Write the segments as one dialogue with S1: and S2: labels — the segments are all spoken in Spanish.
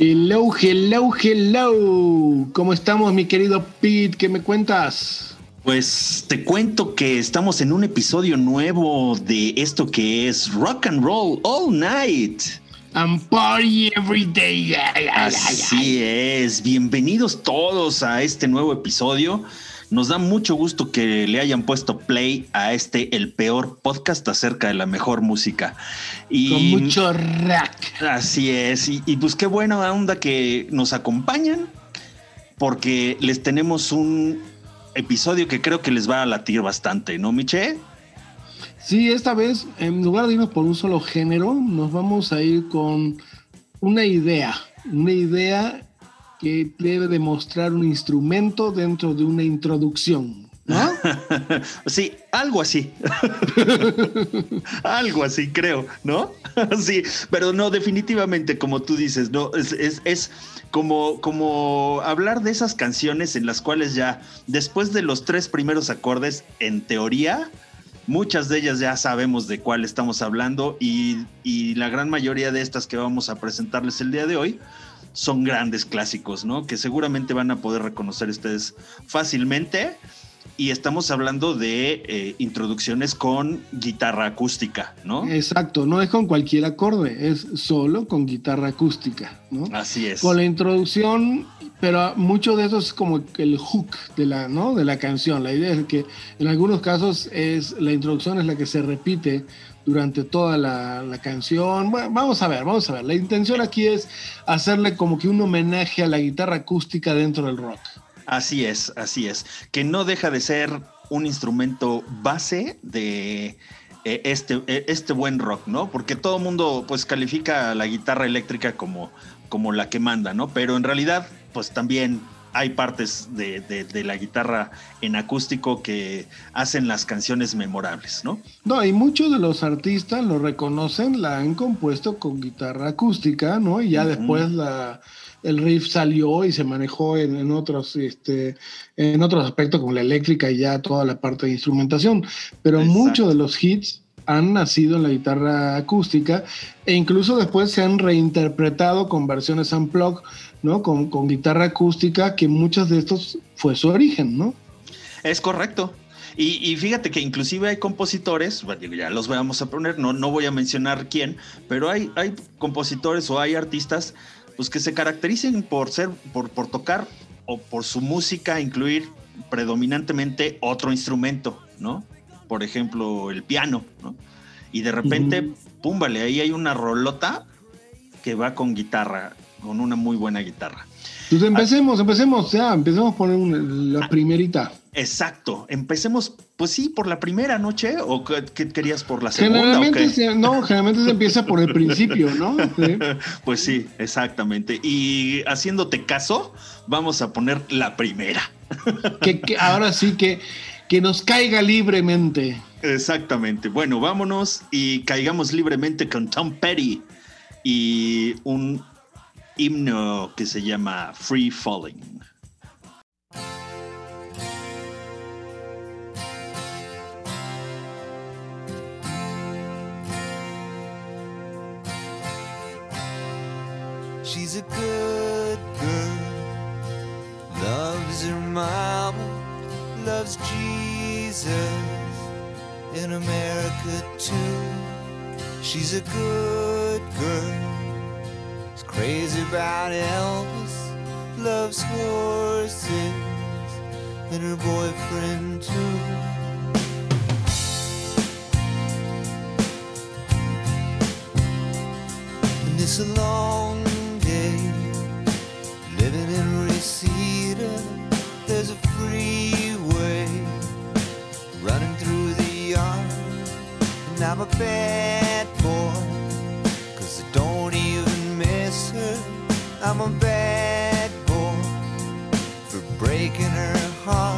S1: Hello, hello, hello. ¿Cómo estamos, mi querido Pete? ¿Qué me cuentas?
S2: Pues te cuento que estamos en un episodio nuevo de esto que es Rock and Roll All Night.
S1: And party every day.
S2: Así es. Bienvenidos todos a este nuevo episodio. Nos da mucho gusto que le hayan puesto play a este, el peor podcast acerca de la mejor música.
S1: Y, Con mucho rack.
S2: Así es. Y, pues qué buena onda que nos acompañan, porque les tenemos un episodio que creo que les va a latir bastante, ¿no, Miche?
S1: Sí, esta vez, en lugar de irnos por un solo género, nos vamos a ir con una idea. Una idea que debe demostrar un instrumento dentro de una introducción. ¿no?
S2: sí, algo así. algo así, creo, ¿no? sí, pero no, definitivamente, como tú dices, no, es, es, como, como hablar de esas canciones en las cuales ya, después de los tres primeros acordes, en teoría, muchas de ellas ya sabemos de cuál estamos hablando y, y la gran mayoría de estas que vamos a presentarles el día de hoy son grandes clásicos, ¿no? Que seguramente van a poder reconocer ustedes fácilmente. Y estamos hablando de eh, introducciones con guitarra acústica, ¿no?
S1: Exacto, no es con cualquier acorde, es solo con guitarra acústica, ¿no?
S2: Así es.
S1: Con la introducción, pero mucho de eso es como el hook de la, ¿no? de la canción. La idea es que en algunos casos es la introducción es la que se repite durante toda la, canción. Bueno, vamos a ver, vamos a ver. La intención aquí es hacerle como que un homenaje a la guitarra acústica dentro del rock.
S2: Así es, así es. Que no deja de ser un instrumento base de eh, este, eh, este buen rock, ¿no? Porque todo mundo pues califica la guitarra eléctrica como, como la que manda, ¿no? Pero en realidad pues también hay partes de, la guitarra en acústico que hacen las canciones memorables, ¿no?
S1: No, y muchos de los artistas lo reconocen, la han compuesto con guitarra acústica, ¿no? Y ya después la, el riff salió y se manejó en, otros, este, en otros aspectos como la eléctrica y ya toda la parte de instrumentación. Pero muchos de los hits han nacido en la guitarra acústica e incluso después se han reinterpretado con versiones unplugged ¿no? Con, guitarra acústica, que muchos de estos fue su origen, ¿no?
S2: Es correcto. Y, fíjate que inclusive hay compositores, ya los vamos a poner, no, no voy a mencionar quién, pero hay, hay compositores o hay artistas pues, que se caractericen por ser, por, por tocar o por su música incluir predominantemente otro instrumento, ¿no? Por ejemplo, el piano, ¿no? Y de repente, pum, vale, ahí hay una rolota que va con guitarra con una muy buena guitarra.
S1: Pues empecemos, empecemos, ya, empecemos por la ah, primerita.
S2: Exacto, empecemos, pues sí, por la primera noche, o qué, querías por la segunda.
S1: Generalmente, no, generalmente se empieza por el principio, ¿no?
S2: Pues sí, exactamente. Y haciéndote caso, vamos a poner la primera.
S1: que, ahora sí que, que nos caiga libremente.
S2: Exactamente. Bueno, vámonos y caigamos libremente con Tom Petty y un himno que se llama Free Falling. She's a good girl, loves her mama, loves Jesus in America too. She's a good girl Crazy about Elvis, loves horses, and her boyfriend too. And it's a long day living in Reseda. There's a freeway running through the yard, and I'm a bad I'm a bad boy for breaking her heart.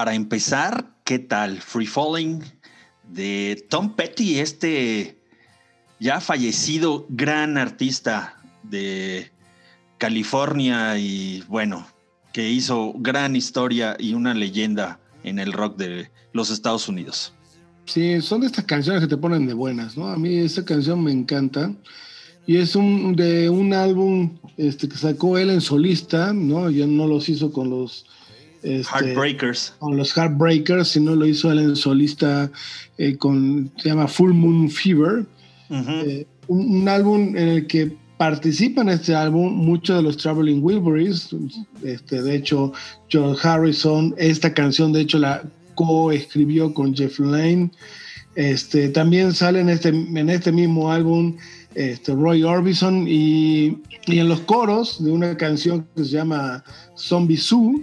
S2: Para empezar, ¿qué tal? Free Falling de Tom Petty, este ya fallecido gran artista de California y bueno, que hizo gran historia y una leyenda en el rock de los Estados Unidos.
S1: Sí, son de estas canciones que te ponen de buenas, ¿no? A mí esta canción me encanta y es un, de un álbum este, que sacó él en solista, ¿no? Ya no los hizo con los
S2: este, Heartbreakers.
S1: Con los Heartbreakers, si no lo hizo él en solista eh, con, se llama Full Moon Fever. Eh, un, álbum en el que participan en este álbum muchos de los Traveling Wilburys. Este, de hecho, John Harrison, esta canción de hecho la co-escribió con Jeff Lane. Este, también sale en este, en este mismo álbum este, Roy Orbison y, y, en los coros de una canción que se llama Zombie Zoo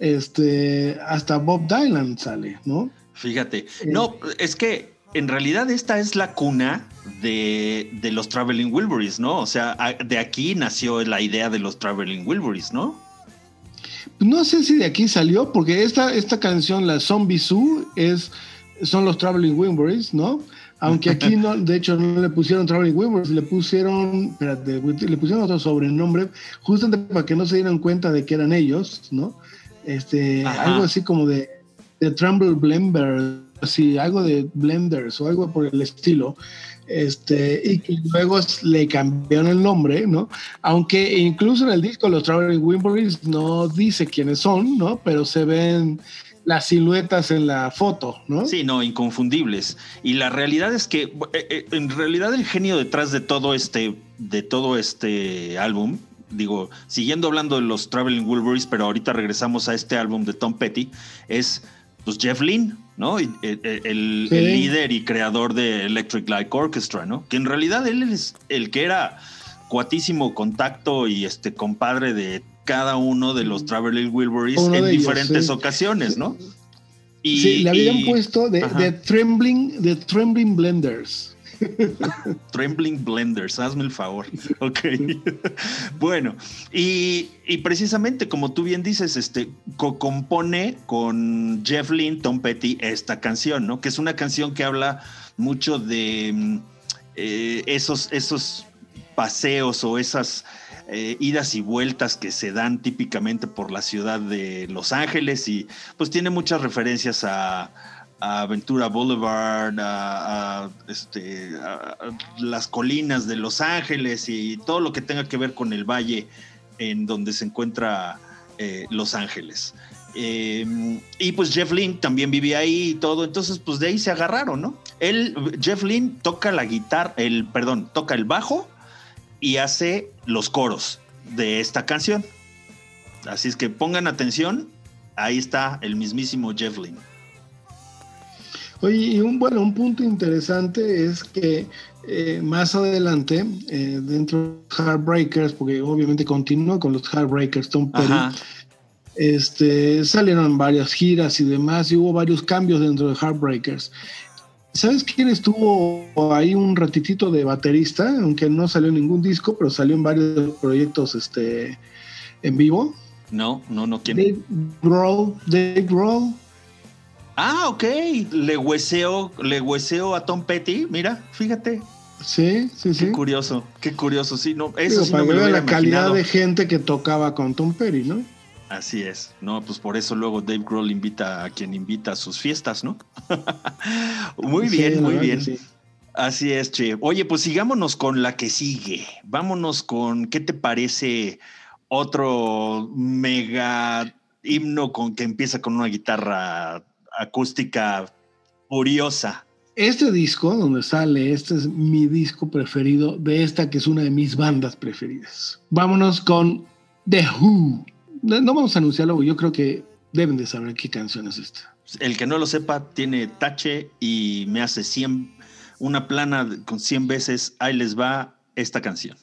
S1: este, hasta Bob Dylan sale, ¿no?
S2: Fíjate, no, es que en realidad esta es la cuna de, los Traveling Wilburys, ¿no? O sea, de aquí nació la idea de los Traveling Wilburys, ¿no?
S1: No sé si de aquí salió, porque esta, esta canción, la Zombie Zoo, es, son los Traveling Wilburys, ¿no? Aunque aquí no, de hecho no le pusieron Traveling Wilburys, le pusieron, espérate, le pusieron otro sobrenombre, justamente para que no se dieran cuenta de que eran ellos, ¿no? Este, algo así como de, de Trumble Blender, así, algo de Blenders o algo por el estilo, este, y que luego le cambiaron el nombre, ¿no? Aunque incluso en el disco los Traveling Wilburys no dice quiénes son, ¿no? Pero se ven las siluetas en la foto, ¿no?
S2: Sí, no, inconfundibles. Y la realidad es que, eh, eh, en realidad el genio detrás de todo este, de todo este álbum digo, siguiendo hablando de los Traveling Wilburys, pero ahorita regresamos a este álbum de Tom Petty, es pues Jeff Lynne, ¿no? El, el, líder y creador de Electric Light Orchestra, ¿no? Que en realidad él es el que era cuatísimo contacto y este compadre de cada uno de los Traveling Wilburys en diferentes ocasiones, ¿no?
S1: Y, sí, le habían puesto de, de, Trembling, de Trembling Blenders.
S2: Trembling Blenders, hazme el favor. Ok. bueno, y, precisamente como tú bien dices, este co-compone con Jeff Lynne, Tom Petty, esta canción, ¿no? Que es una canción que habla mucho de mm, eh, esos, esos paseos o esas eh, idas y vueltas que se dan típicamente por la ciudad de Los Ángeles y pues tiene muchas referencias a, Aventura Boulevard, a, este, las colinas de Los Ángeles y todo lo que tenga que ver con el valle en donde se encuentra eh, Los Ángeles. Em, y pues Jeff Lynn también vivía ahí y todo, entonces pues de ahí se agarraron, ¿no? Él, Jeff Lynn toca la guitarra, el, perdón, toca el bajo y hace los coros de esta canción. Así es que pongan atención, ahí está el mismísimo Jeff Lynn.
S1: Oye, y un, bueno, un punto interesante es que eh, más adelante, eh, dentro de los Heartbreakers, porque obviamente continúa con los Heartbreakers, Tom Petty, este, salieron varias giras y demás, y hubo varios cambios dentro de Heartbreakers. ¿Sabes quién estuvo ahí un ratitito de baterista? Aunque no salió en ningún disco, pero salió en varios proyectos este, en vivo.
S2: No, no, no, ¿quién?
S1: Dave Grohl, Dave Grohl.
S2: Ah, ok. Le hueseo, le hueseo a Tom Petty, mira, fíjate.
S1: Sí, sí, sí.
S2: Qué curioso, qué curioso, sí, no, eso sí
S1: para
S2: no
S1: la calidad de gente que tocaba con Tom Petty, ¿no?
S2: Así es, no, pues por eso luego Dave Grohl invita a quien invita a sus fiestas, ¿no? muy bien, muy bien. Así es, Che. Oye, pues sigámonos con la que sigue. Vámonos con, ¿qué te parece otro mega himno con que empieza con una guitarra acústica furiosa?
S1: Este disco donde sale, este es mi disco preferido de esta que es una de mis bandas preferidas. Vámonos con The Who. No, vamos a anunciarlo, yo creo que deben de saber qué canción es esta.
S2: El que no lo sepa tiene tache y me hace 100, una plana con 100 veces, ahí les va esta canción.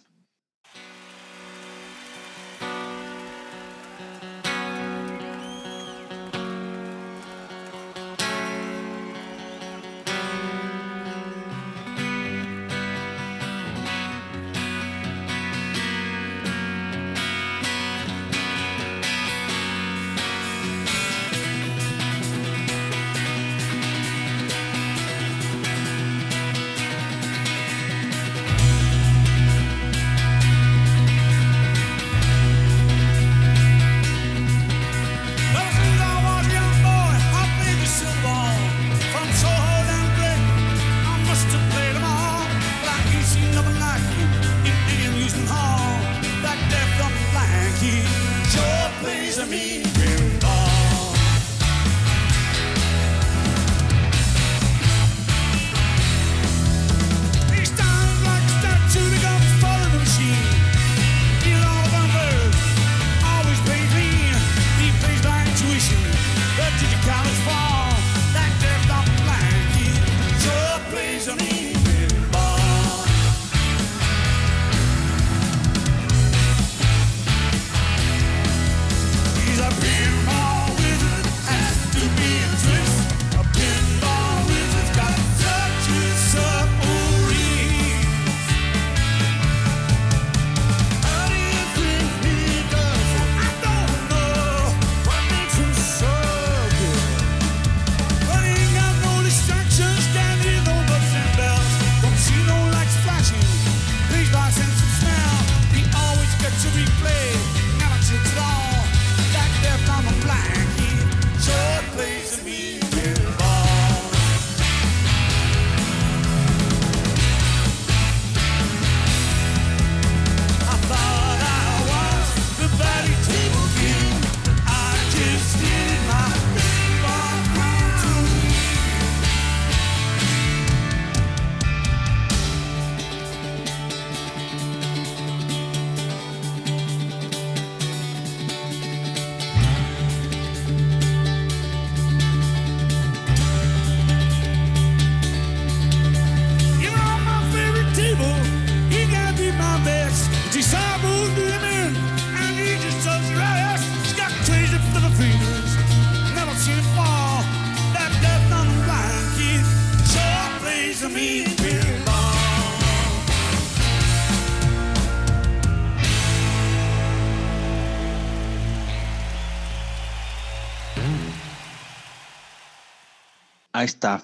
S2: Está.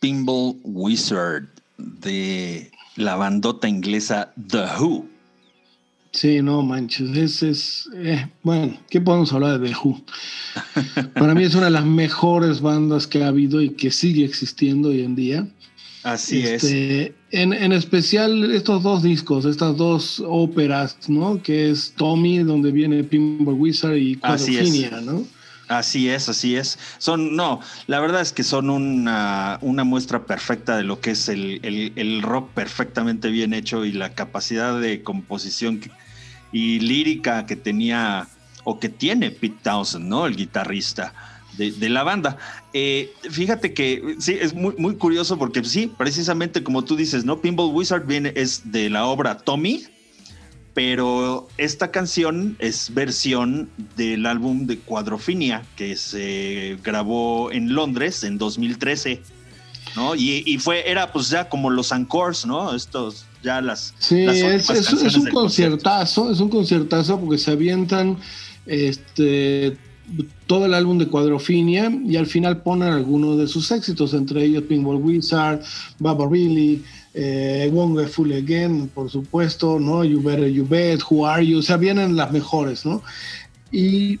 S2: Pinball Wizard de la bandota inglesa The Who.
S1: Sí, no manches, ese es, eh, bueno, ¿qué podemos hablar de The Who? Para mí es una de las mejores bandas que ha habido y que sigue existiendo hoy en día.
S2: Así es.
S1: Este, en, en, especial estos dos discos, estas dos óperas, ¿no? Que es Tommy, donde viene Pinball Wizard y Quadrophenia, ¿no?
S2: Así es, así es. Son, no, la verdad es que son una, muestra perfecta de lo que es el, el, rock perfectamente bien hecho y la capacidad de composición y lírica que tenía o que tiene Pete Townsend, ¿no? El guitarrista de, de la banda. Eh, fíjate que sí, es muy, muy curioso porque sí, precisamente como tú dices, ¿no? Pinball Wizard viene, es de la obra Tommy, pero esta canción es versión del álbum de Cuadrofinia que se grabó en Londres en 2013, ¿no? Y, fue, era pues ya como los encores, ¿no? Estos, ya las...
S1: Sí, es, un conciertazo, es un conciertazo porque se avientan este todo el álbum de Cuadrofinia y al final ponen algunos de sus éxitos, entre ellos Pinball Wizard, Baba Really, eh, Wonderful Again, por supuesto, ¿no? You Better You Bet, Who Are You, o sea, vienen las mejores, ¿no? Y,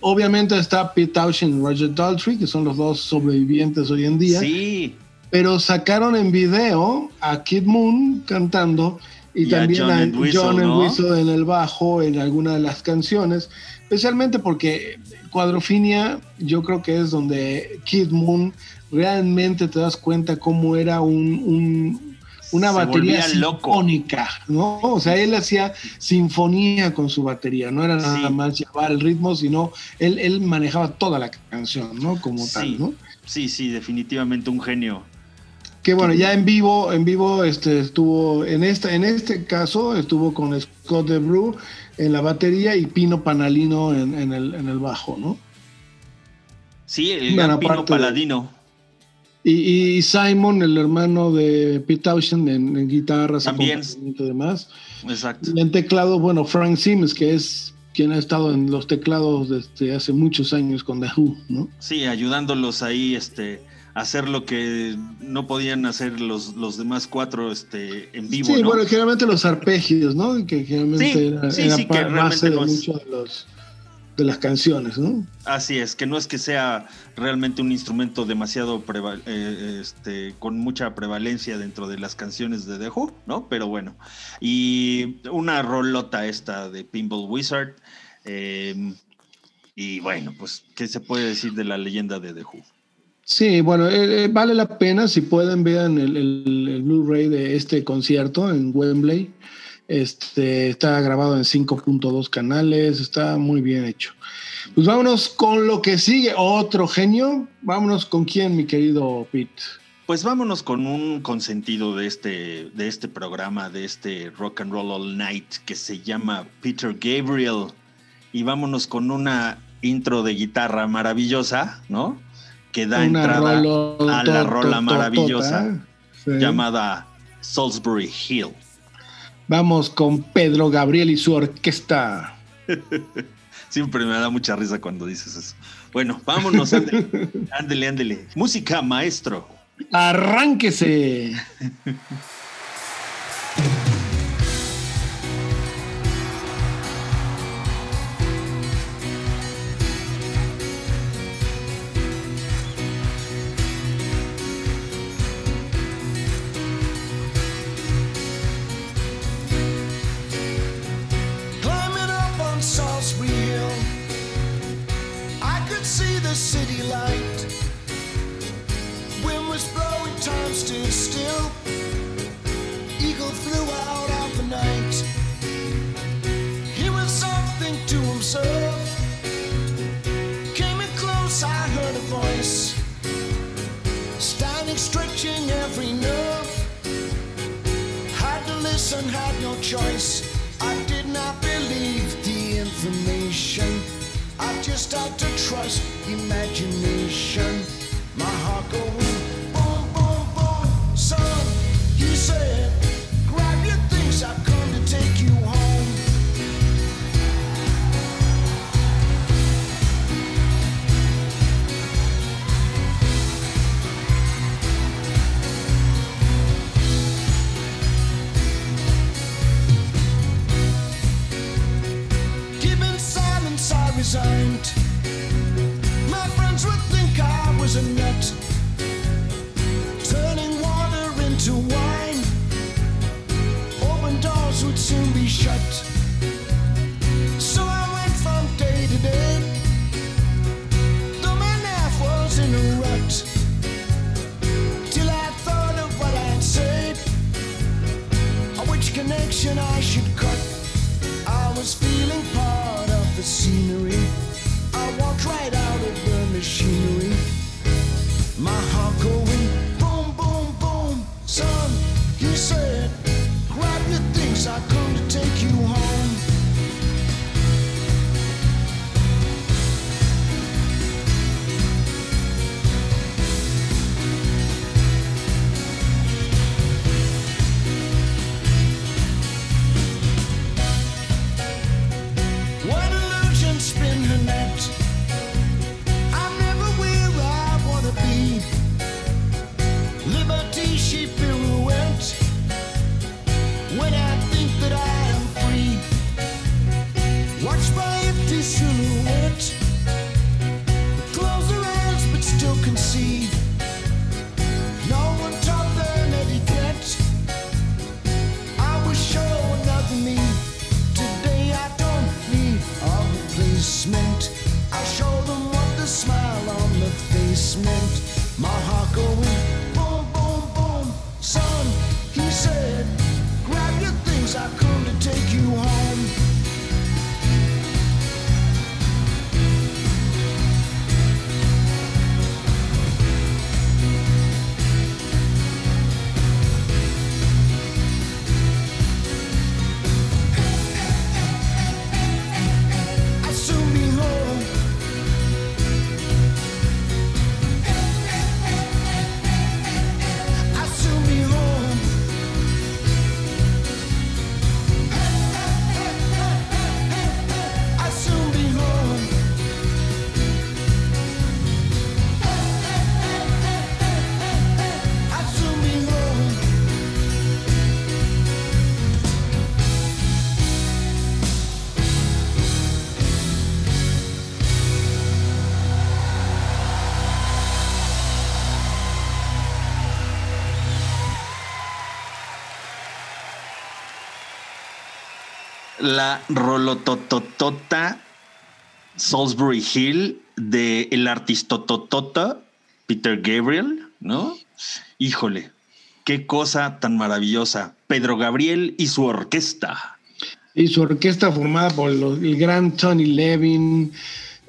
S1: obviamente está Pete Townshend y Roger Daltrey, que son los dos sobrevivientes hoy en día.
S2: Sí.
S1: Pero sacaron en video a Kid Moon cantando y, también a John, a en el bajo en alguna de las canciones, especialmente porque Cuadrofinia yo creo que es donde Kid Moon realmente te das cuenta cómo era un, una batería sinfónica, ¿no? O sea, él hacía sinfonía con su batería, no era nada más llevar el ritmo, sino él, él manejaba toda la canción, ¿no? Como tal, ¿no?
S2: Sí, sí, definitivamente un genio.
S1: Que bueno, ya en vivo, en vivo este, estuvo, en, esta, en este caso estuvo con Scott DeBrew en la batería y Pino Panalino en, el, en el bajo, ¿no?
S2: Sí, el Pino Paladino.
S1: Y, Simon, el hermano de Pete Townshend en, guitarras
S2: También.
S1: y demás.
S2: Exacto.
S1: Y en teclado, bueno, Frank Sims, que es quien ha estado en los teclados desde hace muchos años con The Who, ¿no?
S2: Sí, ayudándolos ahí este, a hacer lo que no podían hacer los, los demás cuatro este, en vivo.
S1: Sí, bueno, generalmente los arpegios, ¿no? Que generalmente era,
S2: sí, sí, que
S1: base de muchos de los de las canciones, ¿no?
S2: Así es, que no es que sea realmente un instrumento demasiado eh, este, con mucha prevalencia dentro de las canciones de The Who, ¿no? Pero bueno, y una rolota esta de Pinball Wizard. Em, y bueno, pues, ¿qué se puede decir de la leyenda de The Who?
S1: Sí, bueno, eh, eh, vale la pena si pueden vean el, el Blu-ray de este concierto en Wembley. Este, está grabado en 5.2 canales, está muy bien hecho. Pues vámonos con lo que sigue, otro genio. Vámonos con quién, mi querido Pete.
S2: Pues vámonos con un consentido de este, de este programa, de este Rock and Roll All Night que se llama Peter Gabriel. Y vámonos con una intro de guitarra maravillosa, ¿no? Que da entrada a la rola maravillosa llamada Salisbury Hill.
S1: Vamos con Pedro Gabriel y su orquesta.
S2: Siempre me da mucha risa cuando dices eso. Bueno, vámonos, ándele, ándele, ándele. Música, maestro.
S1: Arránquese.
S3: connection I should cut. I was feeling part of the scenery. I walked right out of the machinery. My heart going boom, boom, boom. Son, he said, grab your things, I
S2: La rolotototota Salisbury Hill de el artistototota Peter Gabriel, ¿no? Híjole, qué cosa tan maravillosa. Pedro Gabriel y su orquesta.
S1: Y su orquesta formada por los- el gran Tony Levin,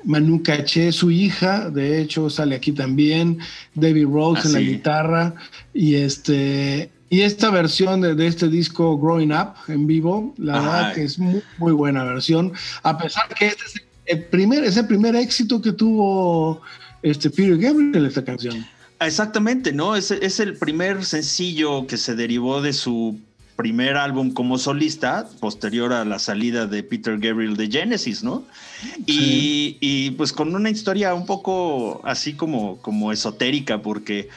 S1: Manu Caché, su hija, de hecho, sale aquí también, Debbie Rose en la guitarra, y este y esta versión de, de este disco Growing Up en vivo, la
S2: Ajá.
S1: verdad que es muy, muy buena versión, a pesar que este es el primer, es el primer éxito que tuvo este Peter Gabriel en esta canción.
S2: Exactamente, ¿no? Es, es el primer sencillo que se derivó de su primer álbum como solista, posterior a la salida de Peter Gabriel de Genesis, ¿no? Y, y, pues con una historia un poco así como, como esotérica, porque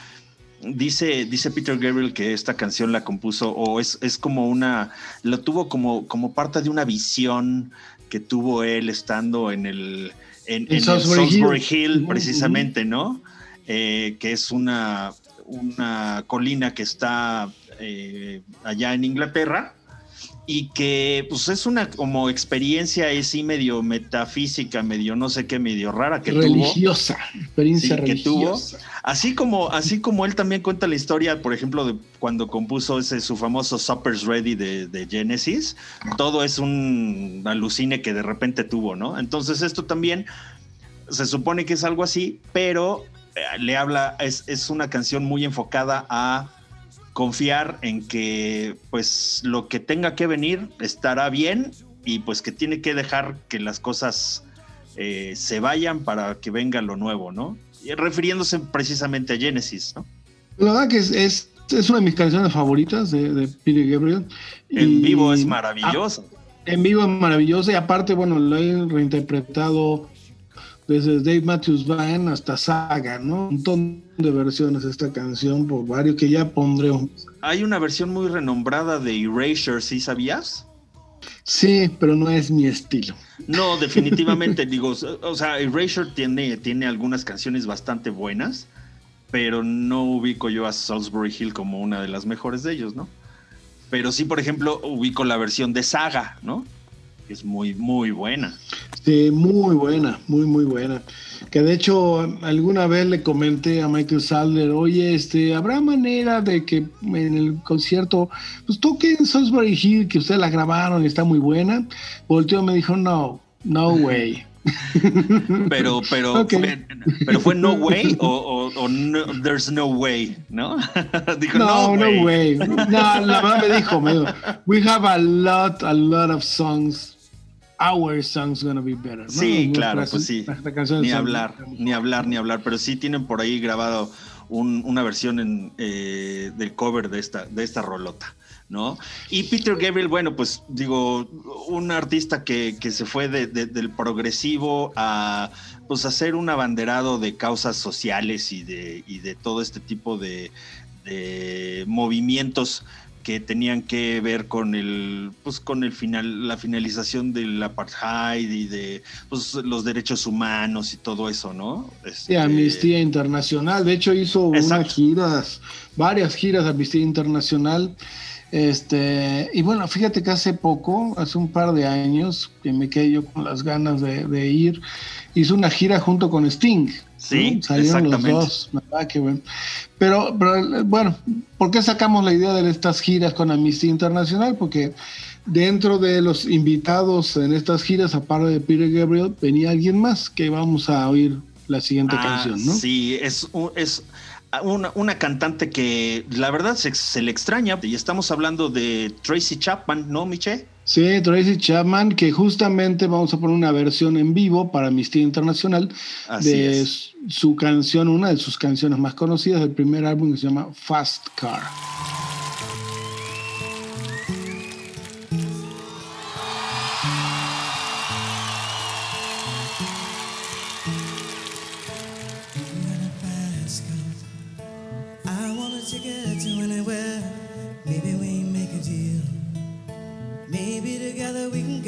S2: dice, dice Peter Gabriel que esta canción la compuso, o es, es como una, lo tuvo como, como parte de una visión que tuvo él estando en el, en,
S1: En Salisbury
S2: Salisbury
S1: Hill.
S2: Hill, precisamente, ¿no? Eh, que es una, una colina que está eh, allá en Inglaterra y que pues es una como experiencia así medio metafísica, medio no sé qué, medio rara que tuvo.
S1: religiosa, experiencia
S2: Sí, que tuvo.
S1: religiosa.
S2: Así como, así como él también cuenta la historia, por ejemplo, de cuando compuso ese su famoso Supper's Ready de, de Genesis, todo es un alucine que de repente tuvo, ¿no? Entonces esto también se supone que es algo así, pero eh, le habla, es, es una canción muy enfocada a confiar en que pues lo que tenga que venir estará bien y pues que tiene que dejar que las cosas eh, se vayan para que venga lo nuevo, ¿no? Y refiriéndose precisamente a Genesis, ¿no?
S1: La verdad que es, es, es una de mis canciones favoritas de, de Peter Gabriel.
S2: En
S1: Y-
S2: vivo es maravilloso.
S1: Ah, en vivo es maravillosa y aparte, bueno, lo he reinterpretado desde Dave Matthews Band hasta Saga, ¿no? Un montón de versiones de esta canción por varios que ya pondré.
S2: Hay una versión muy renombrada de Erasure, ¿sí sabías?
S1: Sí, pero no es mi estilo.
S2: No, definitivamente, digo, o sea, Erasure tiene, tiene algunas canciones bastante buenas, pero no ubico yo a Salisbury Hill como una de las mejores de ellos, ¿no? Pero sí, por ejemplo, ubico la versión de Saga, ¿no? Que es muy, muy buena.
S1: Sí, muy buena, muy, muy buena. Que de hecho, alguna vez le comenté a Michael Sadler, oye, este, ¿habrá manera de que en el concierto, pues toquen Salisbury Hill, que ustedes la grabaron y está muy buena? Volteó y me dijo, no, no way.
S2: Pero, pero, fue, pero fue no way o, o- o no- there's no way, ¿no? Dijo
S1: No, no
S2: way.
S1: way. No, la verdad me dijo, me dijo, we have a lot, a lot of songs. Our songs gonna be better. ¿no?
S2: Sí, claro, pues sí. Ni hablar, ni hablar, ni hablar. Pero sí tienen por ahí grabado un- una versión en, eh, del cover de esta, de esta rolota, ¿no? Y Peter Gabriel, bueno, pues digo, un artista que, que se fue de- de- del progresivo a pues hacer un abanderado de causas sociales y de, y de todo este tipo de, de movimientos que tenían que ver con el pues con el final la finalización del apartheid y de pues, los derechos humanos y todo eso no
S1: Sí,
S2: Este,
S1: Amnistía Internacional. De hecho, hizo unas giras, varias giras de Amnistía Internacional. Este, y bueno, fíjate que hace poco, hace un par de años, que me quedé yo con las ganas de, de ir, hizo una gira junto con Sting.
S2: Sí,
S1: ¿no? Salieron los dos. ¿verdad? Qué bueno. Pero, pero, bueno, ¿por qué sacamos la idea de estas giras con Amnistía Internacional? Porque dentro de los invitados en estas giras, aparte de Peter Gabriel, venía alguien más que vamos a oír la siguiente
S2: Ah,
S1: canción, ¿no?
S2: Sí, es, es una, una cantante que la verdad se, se le extraña y estamos hablando de Tracy Chapman, ¿no, Miche?
S1: Sí, Tracy Chapman, que justamente vamos a poner una versión en vivo para Amnistía Internacional
S2: Así
S1: de
S2: es.
S1: su canción, una de sus canciones más conocidas del primer álbum que se llama Fast Car.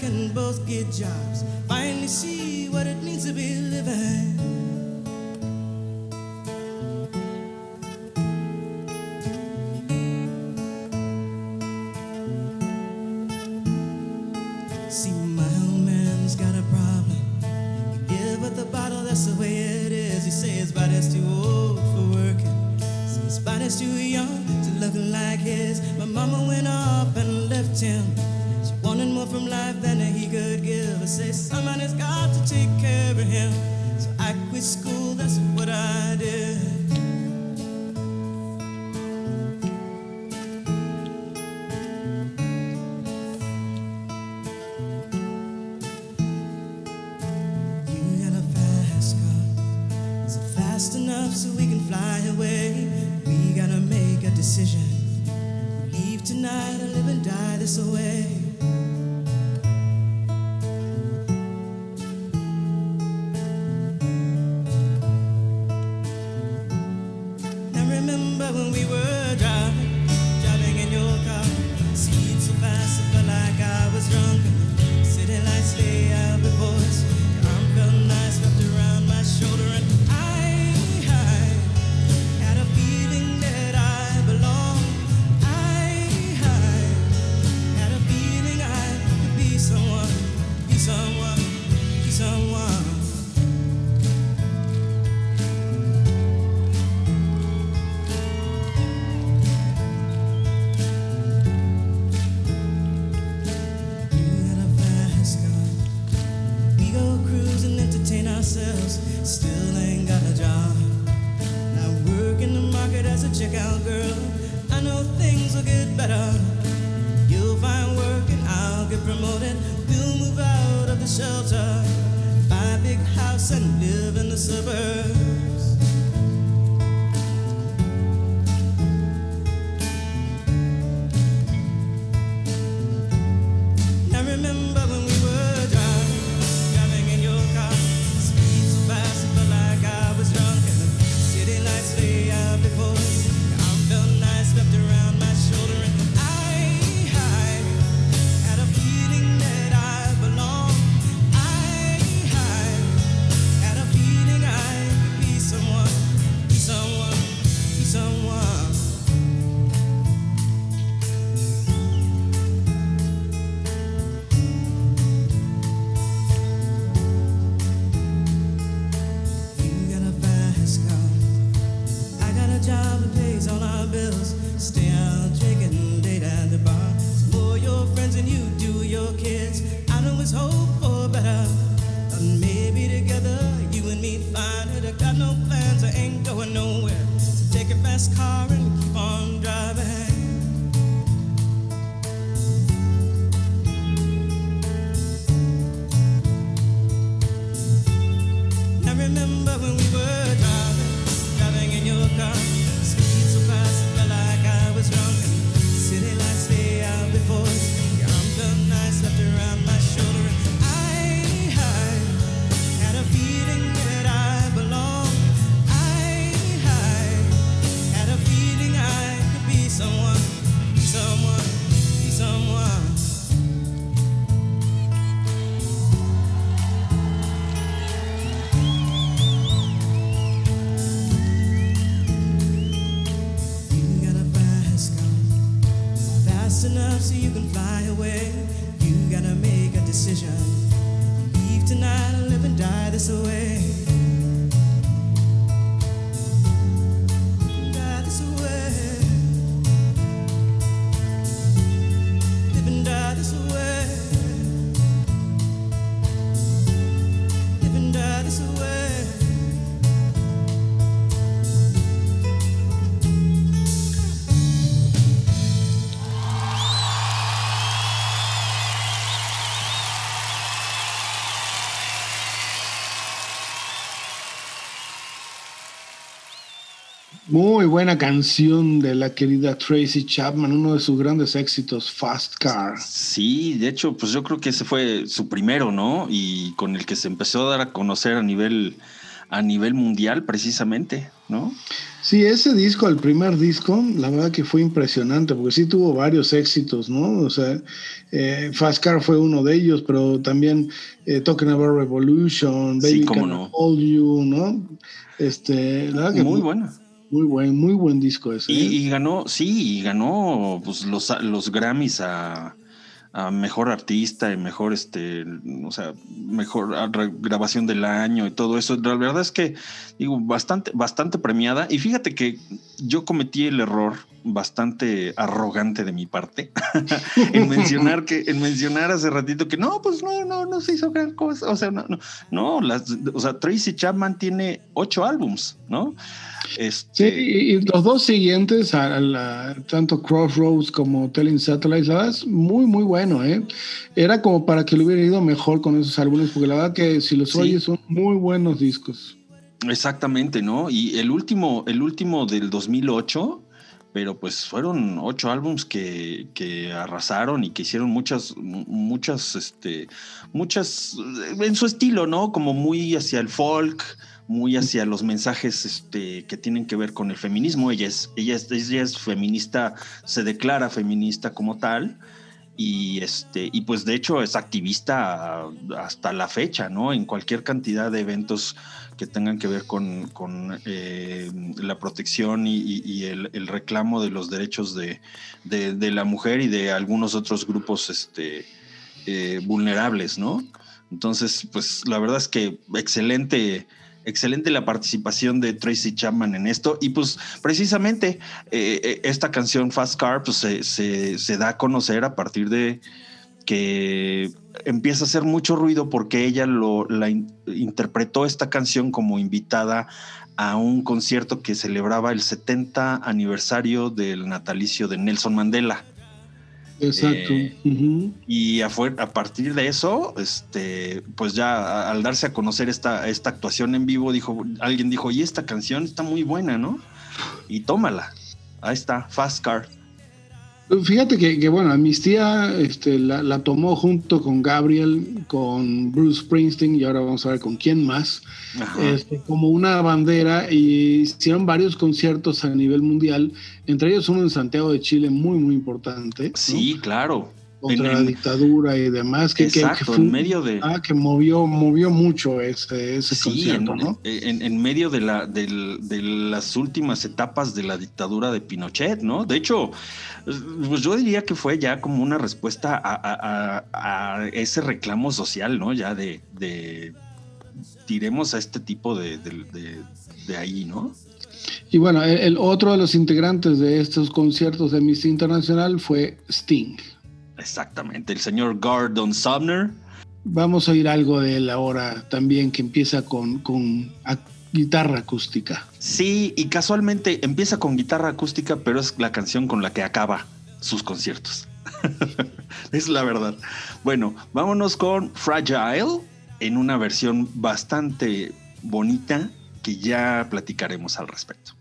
S4: Can both get jobs. Finally see what it means to be living. Hope for better. And maybe together you and me find it. I got no plans, I ain't going nowhere. So take a fast car
S1: buena canción de la querida Tracy Chapman, uno de sus grandes éxitos, Fast Car.
S2: Sí, de hecho, pues yo creo que ese fue su primero, ¿no? Y con el que se empezó a dar a conocer a nivel, a nivel mundial, precisamente, ¿no?
S1: Sí, ese disco, el primer disco, la verdad que fue impresionante, porque sí tuvo varios éxitos, ¿no? O sea, eh, Fast Car fue uno de ellos, pero también eh, Talking About Revolution,
S2: Sí,
S1: Baby
S2: cómo
S1: Can
S2: no.
S1: Hold You, ¿no? Este, la verdad que
S2: Muy buena.
S1: Muy buen, muy buen disco ese.
S2: Y,
S1: ¿eh?
S2: y ganó, sí, y ganó pues, los, los Grammys a, a mejor artista y mejor, este, o sea, mejor grabación del año y todo eso. La verdad es que, digo, bastante, bastante premiada. Y fíjate que yo cometí el error bastante arrogante de mi parte en mencionar que, en mencionar hace ratito que no, pues no, no, no se hizo gran cosa. O sea, no, no, no, las, o sea, Tracy Chapman tiene ocho álbums, ¿no?
S1: Sí,
S2: Este,
S1: y y los dos siguientes, a la- tanto Crossroads como Telling Satellites, la verdad es muy, muy bueno, ¿eh? Era como para que le hubiera ido mejor con esos álbumes, porque la verdad que si los
S2: Sí.
S1: oyes son muy buenos discos.
S2: Exactamente, ¿no? Y el último, el último del 2008, pero pues fueron ocho álbums que, que arrasaron y que hicieron muchas, muchas, este, muchas, en su estilo, ¿no? Como muy hacia el folk, muy hacia los mensajes este, que tienen que ver con el feminismo. Ella es, ella es, ella es feminista, se declara feminista como tal. Y este, y pues de hecho es activista hasta la fecha, ¿no? En cualquier cantidad de eventos que tengan que ver con, con, eh, la protección y, el, reclamo de los derechos de, de- la mujer y de algunos otros grupos este, eh, vulnerables, ¿no? Entonces, pues la verdad es que excelente, excelente la participación de Tracy Chapman en esto. Y pues precisamente eh, esta canción Fast Car pues, se, se- se da a conocer a partir de, que empieza a hacer mucho ruido porque ella lo, la in- interpretó esta canción como invitada a un concierto que celebraba el 70 aniversario del natalicio de Nelson Mandela.
S1: Exacto.
S2: Eh. Y a, partir de eso, este, pues ya al darse a conocer esta, esta actuación en vivo, dijo, alguien dijo, y esta canción está muy buena, ¿no? Y tómala. Ahí está, Fast Car.
S1: Fíjate que, que, bueno, Amnistía este, la, la tomó junto con Gabriel, con Bruce Springsteen y ahora vamos a ver con quién más, este, como una bandera y hicieron varios conciertos a nivel mundial, entre ellos uno en Santiago de Chile muy, muy importante. ¿no?
S2: sí, claro.
S1: Contra
S2: en-
S1: la
S2: en-
S1: dictadura y demás. Que, que- que
S2: Exacto,
S1: fue
S2: en medio de...
S1: ah, que movió, movió mucho ese, ese
S2: Sí, en,
S1: concierto, ¿no?
S2: en- en medio de, la, del- de las últimas etapas de la dictadura de Pinochet, ¿no? De hecho, pues yo diría que fue ya como una respuesta a, a- ese reclamo social, ¿no? Ya de, de tiremos a este tipo de, de- de- de ahí, ¿no?
S1: Y bueno, el, el otro de los integrantes de estos conciertos de Amnistía Internacional fue Sting.
S2: Exactamente, el señor Gordon Sumner.
S1: Vamos a oír algo de él ahora también que empieza con, con guitarra acústica.
S2: Sí, y casualmente empieza con guitarra acústica, pero es la canción con la que acaba sus conciertos. es la verdad. Bueno, vámonos con Fragile en una versión bastante bonita que ya platicaremos al respecto.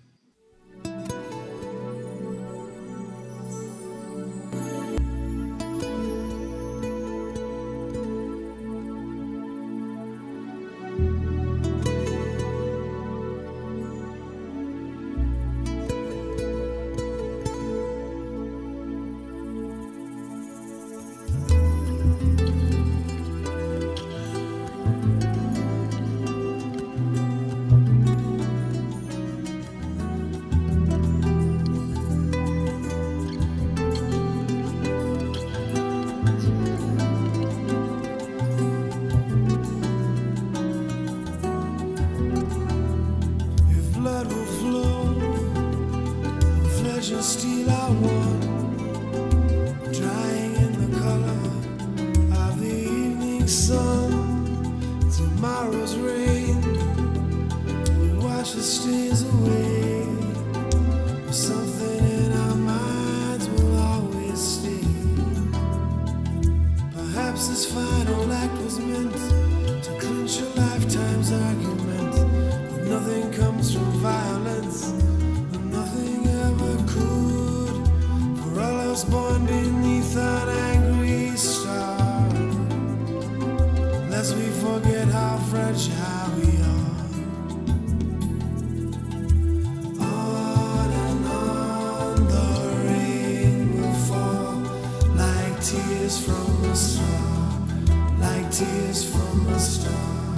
S5: tears from the
S2: stars.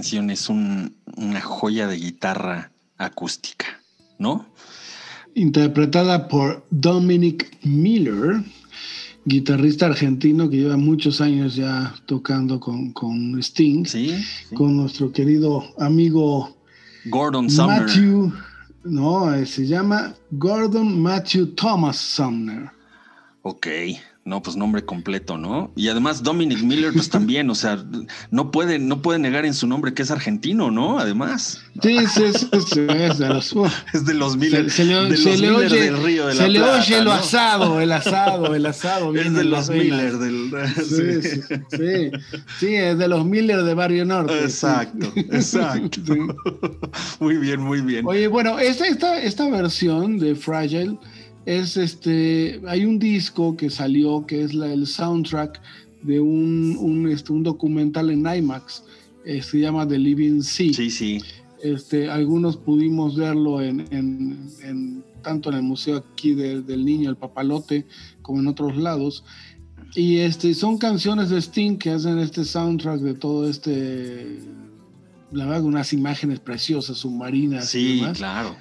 S2: Canción es un- una joya de guitarra acústica, ¿no?
S1: interpretada por Dominic Miller, guitarrista argentino que lleva muchos años ya tocando con, con Sting,
S2: Sí. sí.
S1: con nuestro querido amigo
S2: Gordon Sumner.
S1: Matthew, no, eh, se llama Gordon Matthew Thomas Sumner.
S2: Ok, no, pues nombre completo, ¿no? Y además Dominic Miller, pues también, o sea, no puede, no puede negar en su nombre que es argentino, ¿no? Además,
S1: Sí, sí, sí, sí, es de los-
S2: es de los Miller,
S1: se, se le,
S2: de
S1: se
S2: los
S1: le
S2: Miller
S1: oye,
S2: del Río de
S1: se
S2: la
S1: le
S2: Plata,
S1: oye lo
S2: ¿no?
S1: asado, el asado, el asado.
S2: Es de los. Miller del...
S1: Sí,
S2: sí.
S1: sí, sí, es de los Miller de Barrio Norte.
S2: Exacto, exacto. Muy bien, muy bien.
S1: Oye, bueno, esta, esta, esta versión de Fragile es este. Hay un disco que salió que es la, el soundtrack de un, un, este, un documental en IMAX. eh, se llama The Living Sea.
S2: Sí, sí.
S1: Este, algunos pudimos verlo en, en- en- tanto en el museo aquí de- del niño, el papalote, como en otros lados. Y este, son canciones de Sting que hacen este soundtrack de todo este, la verdad, unas imágenes preciosas, submarinas. y
S2: Sí,
S1: demás.
S2: claro.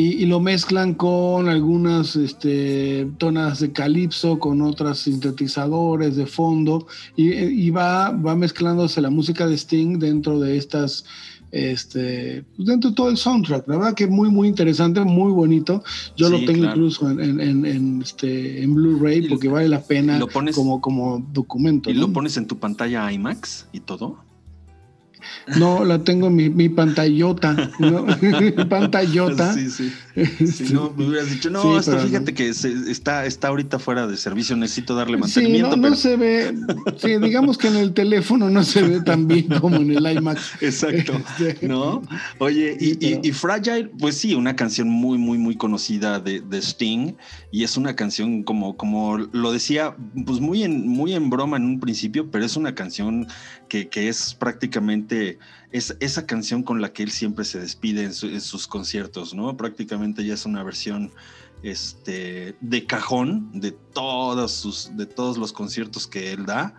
S1: Y, y lo mezclan con algunas este, tonas de calipso, con otros sintetizadores de fondo, y, y va, va mezclándose la música de Sting dentro de estas, este, pues dentro de todo el soundtrack. La verdad que muy, muy interesante, muy bonito. Yo
S2: Sí,
S1: lo tengo
S2: claro.
S1: incluso en, en, en- en, este, en Blu-ray porque vale la pena
S2: y lo pones-
S1: como, como documento.
S2: ¿Y
S1: ¿no?
S2: lo pones en tu pantalla IMAX y todo?
S1: No, la tengo en mi, mi pantallota. Mi pantallota.
S2: Si no, me hubieras dicho, no,
S1: Sí,
S2: esto fíjate
S1: no.
S2: que se- está, está ahorita fuera de servicio, necesito darle
S1: Sí,
S2: mantenimiento,
S1: no,
S2: pero
S1: no se ve, sí, digamos que en el teléfono no se ve tan bien como en el iMac.
S2: Exacto,
S1: Este,
S2: ¿no? Oye, y,
S1: Sí, pero-
S2: y- y Fragile, pues sí, una canción muy, muy, muy conocida de, de Sting, y es una canción como, como lo decía, pues muy en, muy en broma en un principio, pero es una canción que, que es prácticamente es esa canción con la que él siempre se despide en, su- en sus conciertos, ¿no? Prácticamente ya es una versión este, de cajón de todos, sus, de todos los conciertos que él da.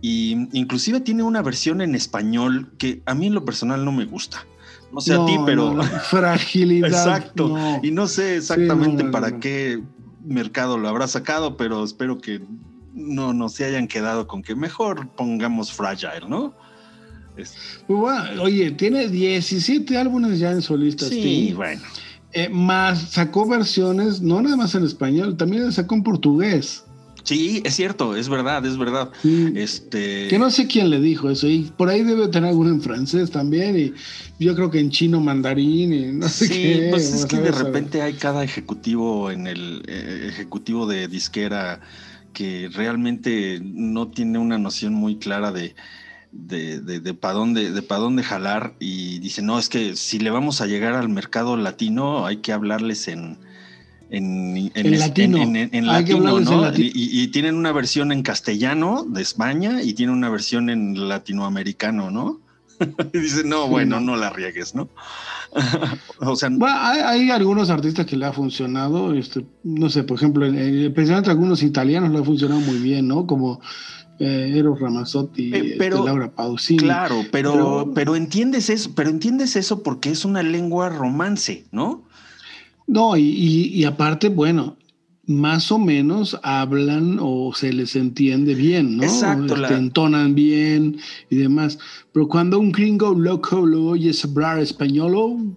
S2: Y inclusive tiene una versión en español que a mí en lo personal no me gusta. No sé a ti, pero...
S1: no, fragilidad.
S2: Exacto.
S1: no.
S2: Y no sé exactamente para qué mercado lo habrá sacado, pero espero que no, no se hayan quedado con que mejor pongamos Fragile, ¿no? Es-
S1: Pues bueno, oye, tiene 17 álbumes ya en solista.
S2: sí, bueno.
S1: Eh, más sacó versiones, no nada más en español, también las sacó en portugués.
S2: Sí, es cierto, es verdad, es verdad.
S1: Sí.
S2: Este.
S1: Que no sé quién le dijo eso, y por ahí debe tener alguno en francés también, y yo creo que en chino mandarín, y no sé
S2: Sí,
S1: qué.
S2: pues es que de repente hay cada ejecutivo en el eh, ejecutivo de disquera que realmente no tiene una noción muy clara de, de, de, de para dónde, de pa' dónde jalar y dice, no, es que si le vamos a llegar al mercado latino hay que hablarles en... En, en,
S1: latino.
S2: en- latino, ¿no?
S1: latino.
S2: Y, y tienen una versión en castellano de España y tienen una versión en latinoamericano, ¿no? y dice, no, bueno,
S1: no.
S2: la riegues, ¿no? o sea,
S1: Bueno, hay, hay algunos artistas que le ha funcionado, este, no sé, por ejemplo, en- en- especialmente algunos italianos le ha funcionado muy bien, ¿no? Como eh, Eros Ramazzotti,
S2: Eh,
S1: este,
S2: pero-
S1: Laura Pausini.
S2: Claro, pero,
S1: Pero-
S2: pero, entiendes eso, pero entiendes eso porque es una lengua romance, ¿no?
S1: No, y, y- y aparte, bueno, más o menos hablan o se les entiende bien, ¿no?
S2: Exacto,
S1: Este,
S2: la-
S1: entonan bien y demás. Pero cuando un gringo loco lo oyes hablar español,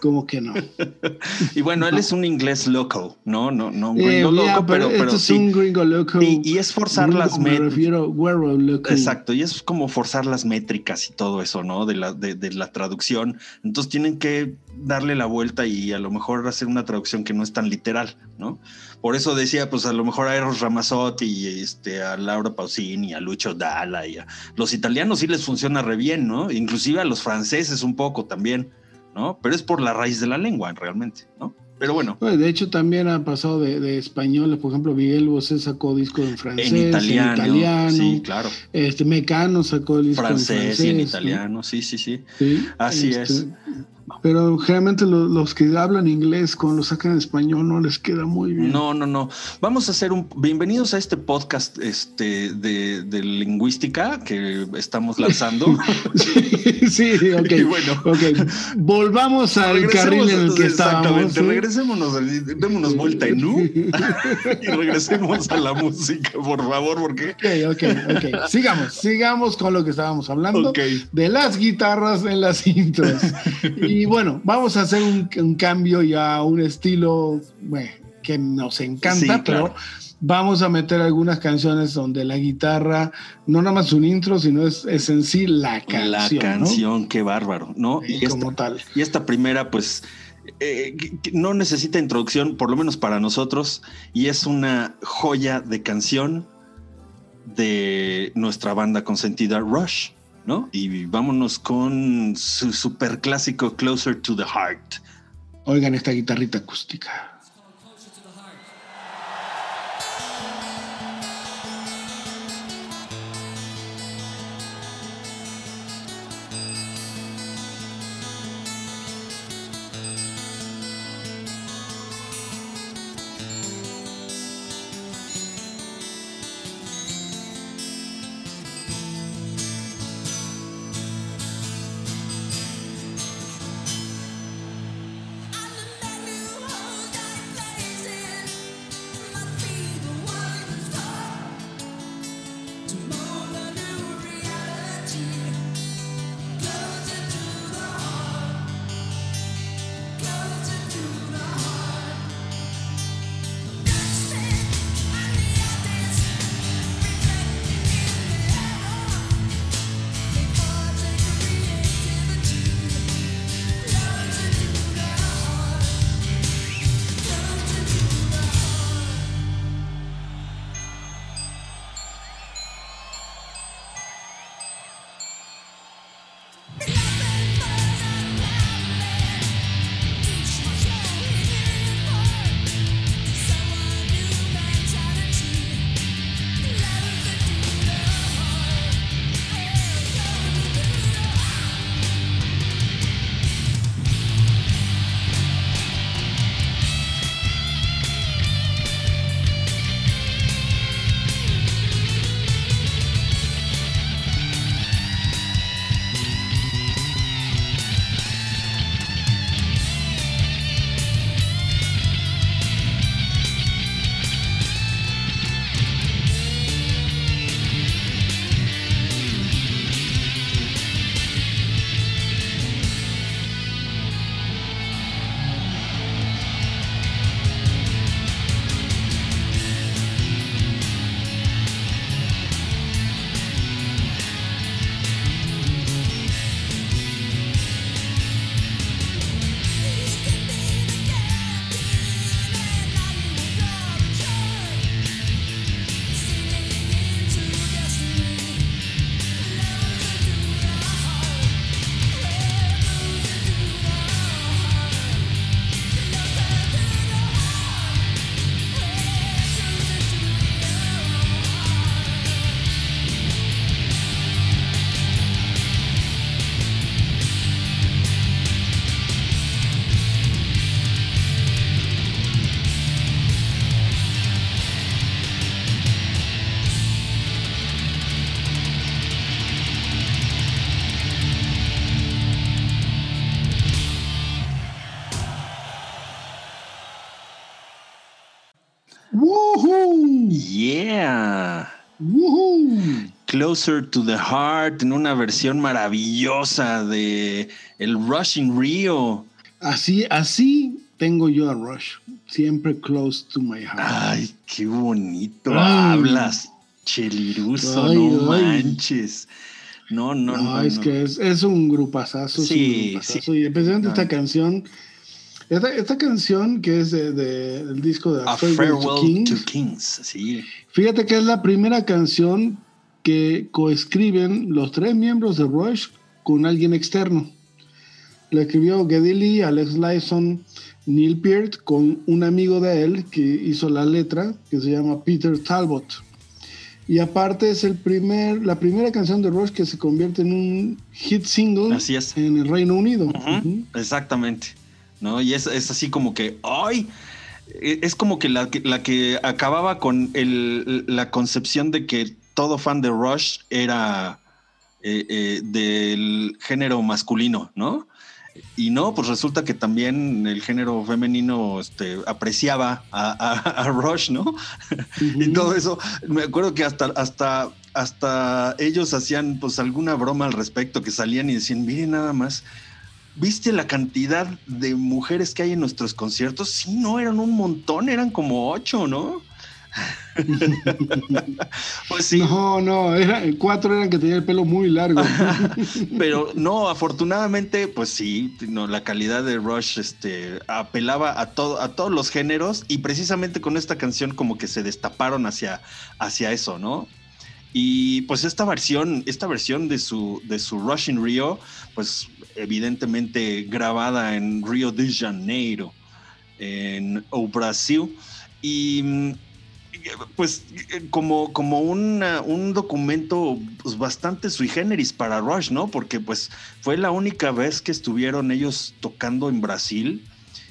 S1: como que no.
S2: Y bueno, él es un inglés loco, ¿no? No, no, un
S1: Eh,
S2: gringo
S1: ya,
S2: loco, pero,
S1: este
S2: pero
S1: es
S2: sí.
S1: un gringo loco.
S2: Y, y es forzar
S1: Gringo
S2: las métricas. Exacto, y es como forzar las métricas y todo eso, ¿no? De la, de, de la traducción. Entonces tienen que darle la vuelta y a lo mejor hacer una traducción que no es tan literal, ¿no? Por eso decía, pues a lo mejor a Eros Ramazzotti y este, a Laura Pausini, a Lucho Dalla y a los italianos sí les funciona re bien, ¿no? Inclusive a los franceses un poco también, ¿no? Pero es por la raíz de la lengua realmente, ¿no? Pero bueno,
S1: de hecho, también ha pasado de, de españoles, por ejemplo, Miguel Bosé sacó disco en francés,
S2: en italiano,
S1: italiano.
S2: sí, claro.
S1: Este Mecano sacó el disco
S2: Francés,
S1: en francés.
S2: y en
S1: ¿no?
S2: italiano, sí, sí, sí.
S1: Sí,
S2: Así
S1: este,
S2: es.
S1: Pero generalmente lo- los que hablan inglés, cuando lo sacan en español, no les queda muy bien.
S2: No, no, no. Vamos a hacer un. Bienvenidos a este podcast este, de, de lingüística que estamos lanzando.
S1: Sí, sí, ok.
S2: Y bueno.
S1: ok. Volvamos al carril en el que estábamos.
S2: Exactamente.
S1: ¿sí?
S2: Regresémonos, démonos vuelta en U y regresemos a la música, por favor, porque.
S1: Ok, ok, ok. Sigamos, sigamos con lo que estábamos hablando
S2: Ok.
S1: de las guitarras en las intros. Y bueno, vamos a hacer un, un cambio ya a un estilo bueno, que nos encanta,
S2: Sí, claro.
S1: pero vamos a meter algunas canciones donde la guitarra no nada más un intro, sino es, es en sí la canción.
S2: La
S1: ¿no?
S2: canción, qué bárbaro, ¿no?
S1: Sí,
S2: Y esta,
S1: como tal.
S2: y esta primera, pues, eh, no necesita introducción, por lo menos para nosotros, y es una joya de canción de nuestra banda consentida Rush, ¿no? Y vámonos con su super clásico Closer to the Heart.
S1: Oigan esta guitarrita acústica.
S2: Closer to the Heart en una versión maravillosa de el Rushing Rio.
S1: Así, así tengo yo a Rush. Siempre close to my heart.
S2: Ay, qué bonito
S1: Ay.
S2: hablas, cheliruso,
S1: Ay,
S2: no
S1: ay.
S2: manches. No, no,
S1: no,
S2: no.
S1: es
S2: no.
S1: que es, es un grupazazo.
S2: Sí,
S1: un grupazazo.
S2: sí.
S1: Y especialmente
S2: No.
S1: esta canción. Esta, esta canción que es de- de- del disco de
S2: A
S1: Farewell
S2: Farewell
S1: to
S2: to
S1: Kings.
S2: Kings, sí.
S1: Fíjate que es la primera canción que coescriben los tres miembros de Rush con alguien externo. La escribió Geddy Alex Lyson, Neil Peart con un amigo de él que hizo la letra, que se llama Peter Talbot. Y aparte es el primer, la primera canción de Rush que se convierte en un hit single
S2: Así es.
S1: en el Reino Unido.
S2: Exactamente. ¿No? Y es, es así como que, ¡ay! E- Es como que la, que la que acababa con el, la concepción de que todo fan de Rush era eh, eh, del género masculino, ¿no? Y no, pues resulta que también el género femenino este, apreciaba a, a- a Rush, ¿no? y todo eso. Me acuerdo que hasta, hasta, hasta ellos hacían pues alguna broma al respecto, que salían y decían, miren nada más, ¿viste la cantidad de mujeres que hay en nuestros conciertos? Sí, no, eran un montón, eran como ocho, ¿no? pues sí,
S1: No, no, era, cuatro eran que tenía el pelo muy largo.
S2: pero no, afortunadamente, pues sí, no, la calidad de Rush este, apelaba a, todo, a todos los géneros y precisamente con esta canción como que se destaparon hacia, hacia eso, ¿no? Y pues esta versión, esta versión de su, de su Rush in Rio, pues evidentemente grabada en Río de Janeiro, en o Brasil, y mm, pues eh, como, como una- un documento pues, bastante sui generis para Rush, ¿no? Porque pues fue la única vez que estuvieron ellos tocando en Brasil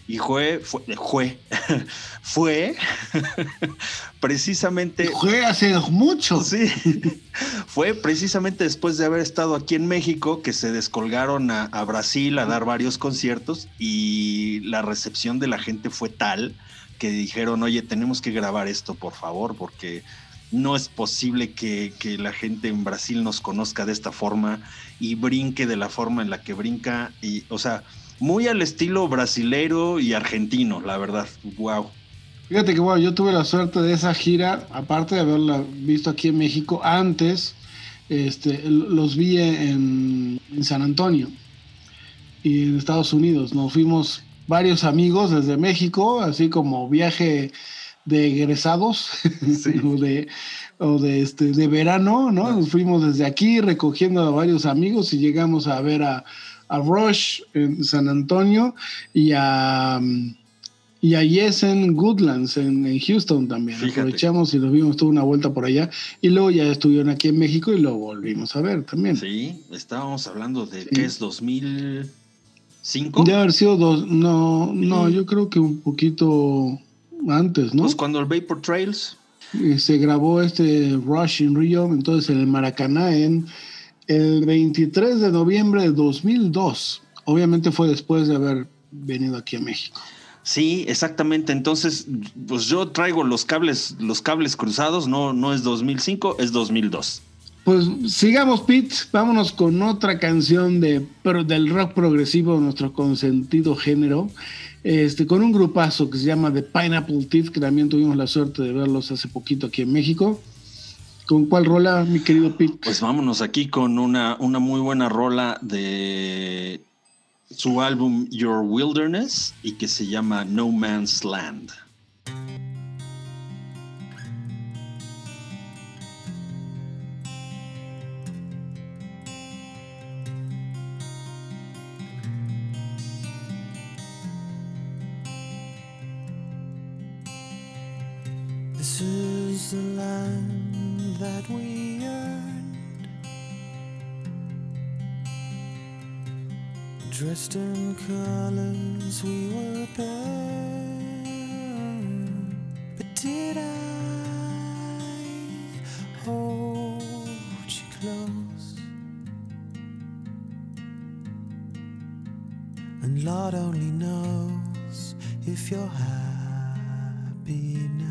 S2: y fue, fue, fue, fue precisamente...
S1: Fue hace mucho.
S2: Sí, fue precisamente después de haber estado aquí en México que se descolgaron a, a Brasil a dar varios conciertos y la recepción de la gente fue tal que dijeron, oye, tenemos que grabar esto, por favor, porque no es posible que, que la gente en Brasil nos conozca de esta forma y brinque de la forma en la que brinca. Y, o sea, muy al estilo brasilero y argentino, la verdad. Wow.
S1: Fíjate que bueno, yo tuve la suerte de esa gira, aparte de haberla visto aquí en México, antes este, los vi en, en San Antonio y en Estados Unidos. Nos fuimos varios amigos desde México, así como viaje de egresados
S2: Sí.
S1: o de, o de, este, de verano, ¿no? Nos fuimos desde aquí recogiendo a varios amigos y llegamos a ver a, a Rush en San Antonio y a... y a Yes en Goodlands, en, en Houston también.
S2: Fíjate.
S1: Aprovechamos y los vimos toda una vuelta por allá. Y luego ya estuvieron aquí en México y lo volvimos a ver también.
S2: Sí, estábamos hablando de
S1: Sí.
S2: qué es 2005.
S1: De haber sido dos, no, no,
S2: Mm.
S1: yo creo que un poquito antes, ¿no?
S2: Pues cuando el Vapor Trails.
S1: Se grabó este Rush in Rio, entonces en el Maracaná en el 23 de noviembre de 2002. Obviamente fue después de haber venido aquí a México.
S2: Sí, exactamente. Entonces, pues yo traigo los cables, los cables cruzados. No, no es 2005, es 2002.
S1: Pues sigamos, Pete. Vámonos con otra canción de, del rock progresivo, nuestro consentido género. Este, con un grupazo que se llama The Pineapple Thief, que también tuvimos la suerte de verlos hace poquito aquí en México. ¿Con cuál rola, mi querido Pete?
S2: Pues vámonos aquí con una, una muy buena rola de su álbum Your Wilderness y que se llama No Man's Land.
S6: The land that we earned. Dressed in colors we were burned. But did I hold you close? And Lord only knows if you're happy now.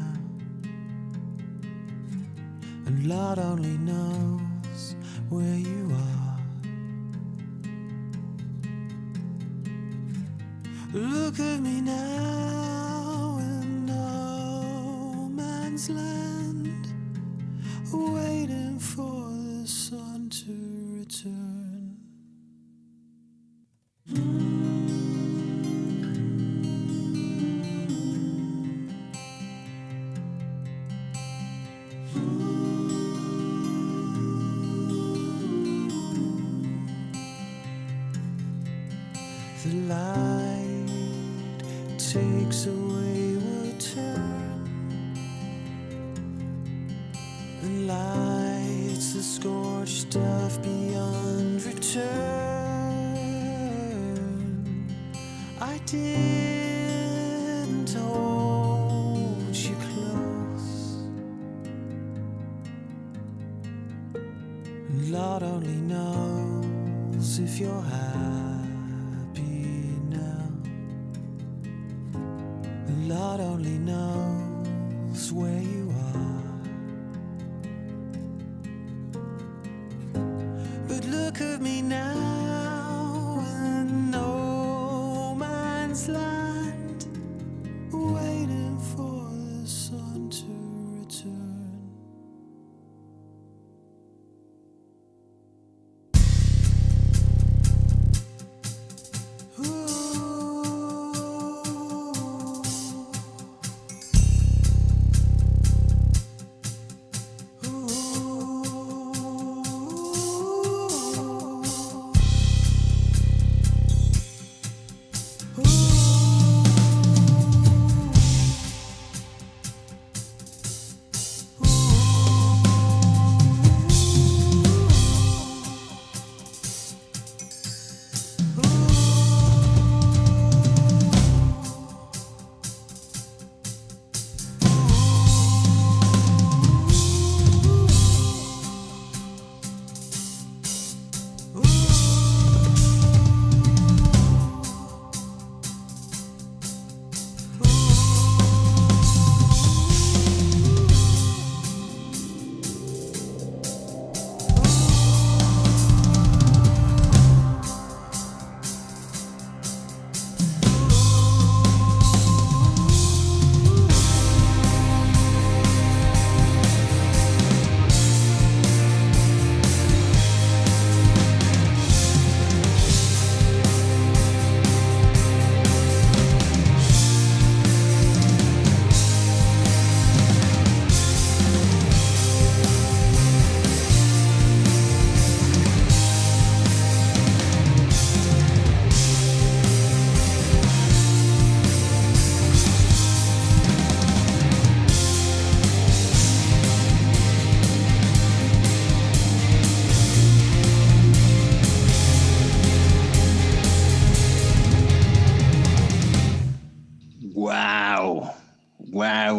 S6: Lord only knows where you are. Look at me now in no man's land, waiting for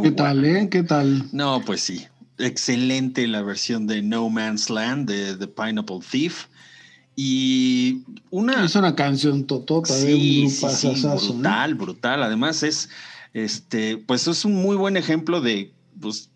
S1: ¿Qué tal, eh? ¿Qué tal?
S2: No, pues sí. Excelente la versión de No Man's Land de The Pineapple Thief. Y una.
S1: Es una canción totota de un
S2: Sí,
S1: grupo
S2: sí, sí, brutal, brutal. Además es, este, pues es un muy buen ejemplo de, pues,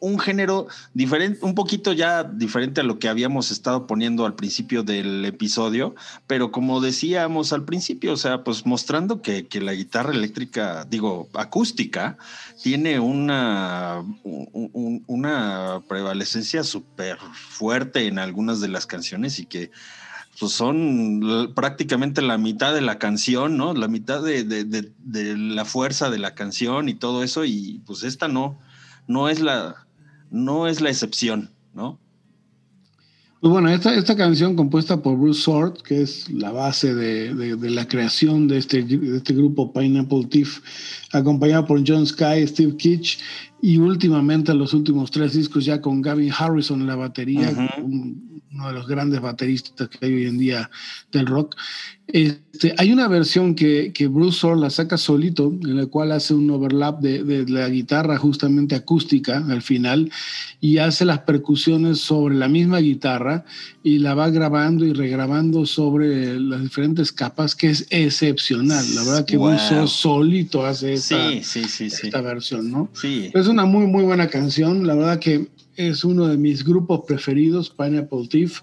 S2: un, género diferente, un poquito ya diferente a lo que habíamos estado poniendo al principio del episodio, pero como decíamos al principio, o sea, pues mostrando que, que la guitarra eléctrica, digo, acústica, tiene una, un- un- una prevalecencia súper fuerte en algunas de las canciones y que pues son prácticamente la mitad de la canción, ¿no? La mitad de- de- de la fuerza de la canción y todo eso, y pues esta no, no es la, no es la excepción, ¿no?
S1: Pues bueno, esta, esta canción compuesta por Bruce Sword, que es la base de, de- la creación de este, este grupo Pineapple Thief, acompañado por John Sky, Steve Kitsch y últimamente los últimos tres discos ya con Gavin Harrison en la batería, un- uno de los grandes bateristas que hay hoy en día del rock. Este, hay una versión que, que Bruce Sword la saca solito, en la cual hace un overlap de, de la guitarra justamente acústica al final y hace las percusiones sobre la misma guitarra y la va grabando y regrabando sobre las diferentes capas, que es excepcional. La verdad que
S2: Wow.
S1: Solito hace esta,
S2: Sí, sí, sí,
S1: esta versión, ¿no?
S2: Sí,
S1: Es una muy, muy buena canción. La verdad que es uno de mis grupos preferidos, Pineapple Thief.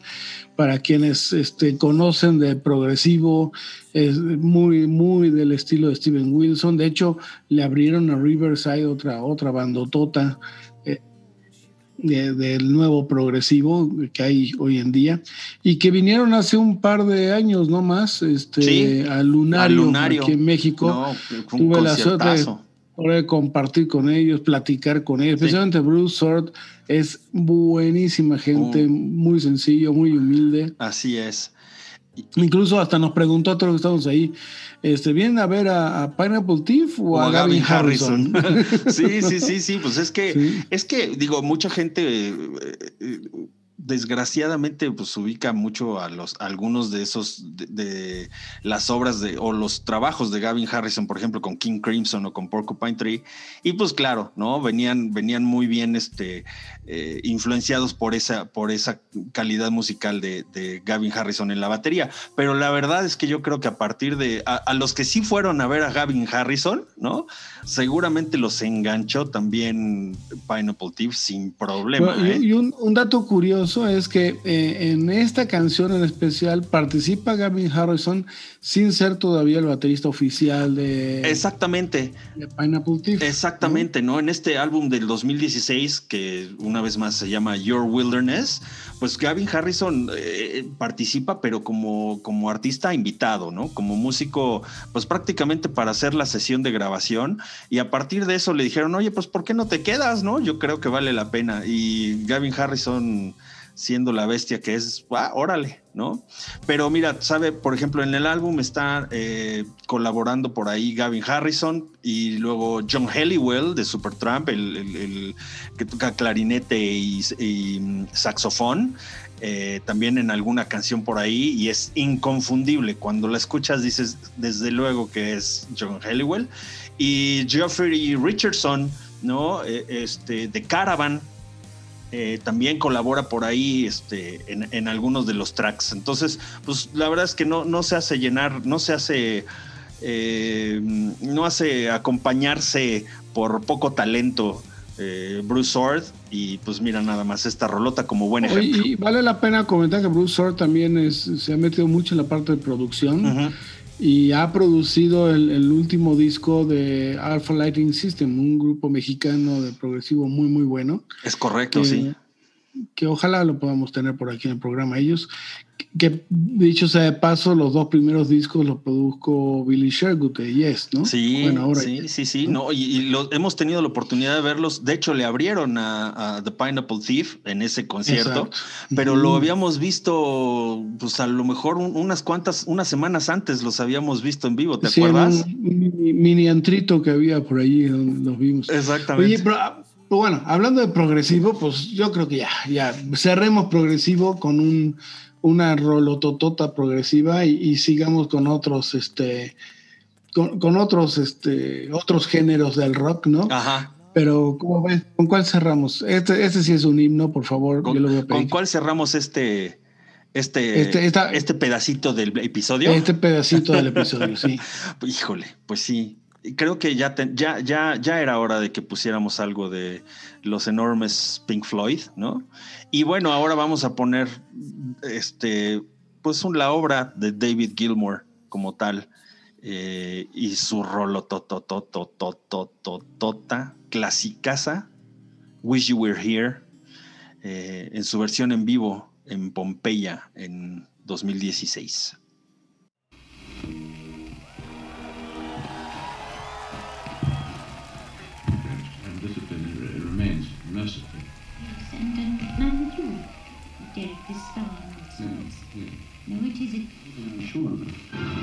S1: Para quienes este, conocen de progresivo, es muy, muy del estilo de Steven Wilson. De hecho, le abrieron a Riverside otra, otra bandotota eh, de- del nuevo progresivo que hay hoy en día. Y que vinieron hace un par de años, no más, este,
S2: Sí,
S1: a Lunario,
S2: Lunario.
S1: aquí en México.
S2: no, fue un
S1: Tuve la suerte de compartir con ellos, platicar con ellos,
S2: Sí.
S1: especialmente Bruce Sword es buenísima gente, muy sencillo, muy humilde.
S2: Así es.
S1: Incluso hasta nos preguntó a todos los que estamos ahí, este, ¿vienen a ver a, a Pineapple Thief o, a, Gavin Harrison?
S2: sí, sí, sí, sí. Pues es que,
S1: Sí.
S2: es que, digo, mucha gente eh, eh, desgraciadamente pues ubica mucho a los a algunos de esos de, de las obras de o los trabajos de Gavin Harrison, por ejemplo, con King Crimson o con Porcupine Tree y pues claro, ¿no? Venían venían muy bien este eh, influenciados por esa por esa calidad musical de, de, Gavin Harrison en la batería, pero la verdad es que yo creo que a partir de a, a los que sí fueron a ver a Gavin Harrison, ¿no? Seguramente los enganchó también Pineapple Thief sin problema.
S1: Bueno,
S2: ¿eh?
S1: y, un, un, dato curioso es que eh, en esta canción en especial participa Gavin Harrison sin ser todavía el baterista oficial de,
S2: Exactamente.
S1: de Pineapple Thief.
S2: Exactamente, ¿no? En este álbum del 2016, que una vez más se llama Your Wilderness, pues Gavin Harrison eh, participa, pero como, como artista invitado, ¿no? Como músico, pues prácticamente para hacer la sesión de grabación. Y a partir de eso le dijeron, oye, pues ¿por qué no te quedas, no? Yo creo que vale la pena. Y Gavin Harrison siendo la bestia que es, ah, órale, ¿no? Pero mira, sabe, por ejemplo, en el álbum está eh, colaborando por ahí Gavin Harrison y luego John Helliwell de Supertramp, el, el, que toca clarinete y, y saxofón. Eh, también en alguna canción por ahí y es inconfundible. Cuando la escuchas dices desde luego que es John Helliwell y Geoffrey Richardson, ¿no? Eh, este, de Caravan, eh, también colabora por ahí este, en, en, algunos de los tracks. Entonces, pues la verdad es que no, no se hace llenar, no se hace, eh, no hace acompañarse por poco talento. Eh, Bruce Sword y pues mira nada más esta rolota como buen ejemplo.
S1: Y vale la pena comentar que Bruce Sword también es, se ha metido mucho en la parte de producción. Uh -huh y ha producido el, el, último disco de Alpha Lighting System, un grupo mexicano de progresivo muy, muy bueno.
S2: Es correcto,
S1: que,
S2: sí.
S1: Que ojalá lo podamos tener por aquí en el programa. Ellos, que dicho sea de paso, los dos primeros discos los produjo Billy Sherwood de Yes, ¿no?
S2: Sí, bueno, ahora sí, sí, sí, ¿no? no y, y hemos tenido la oportunidad de verlos. De hecho, le abrieron a, a The Pineapple Thief en ese concierto, Exacto. pero lo habíamos visto, pues a lo mejor un, unas cuantas, unas semanas antes los habíamos visto en vivo, ¿te
S1: sí,
S2: acuerdas?
S1: Un mini, mini antrito que había por allí los vimos.
S2: Exactamente.
S1: Oye, pero bueno, hablando de progresivo, pues yo creo que ya, ya cerremos progresivo con un, una rolototota progresiva y, y, sigamos con otros, este, con, con, otros, este, otros géneros del rock, ¿no?
S2: Ajá.
S1: Pero, ¿cómo ves? ¿Con cuál cerramos? Este, este sí es un himno, por favor.
S2: ¿Con,
S1: yo lo voy a
S2: ¿con cuál cerramos este, este, este, esta, este pedacito del episodio?
S1: Este pedacito del episodio, sí.
S2: Híjole, pues sí creo que ya, ya, ya, ya era hora de que pusiéramos algo de los enormes Pink Floyd, ¿no? Y bueno, ahora vamos a poner este, pues la obra de David Gilmour como tal eh, y su rolo tota clasicaza Wish You Were Here en su versión en vivo en Pompeya en 2016.
S7: Yes. No, it is it.
S5: I'm sure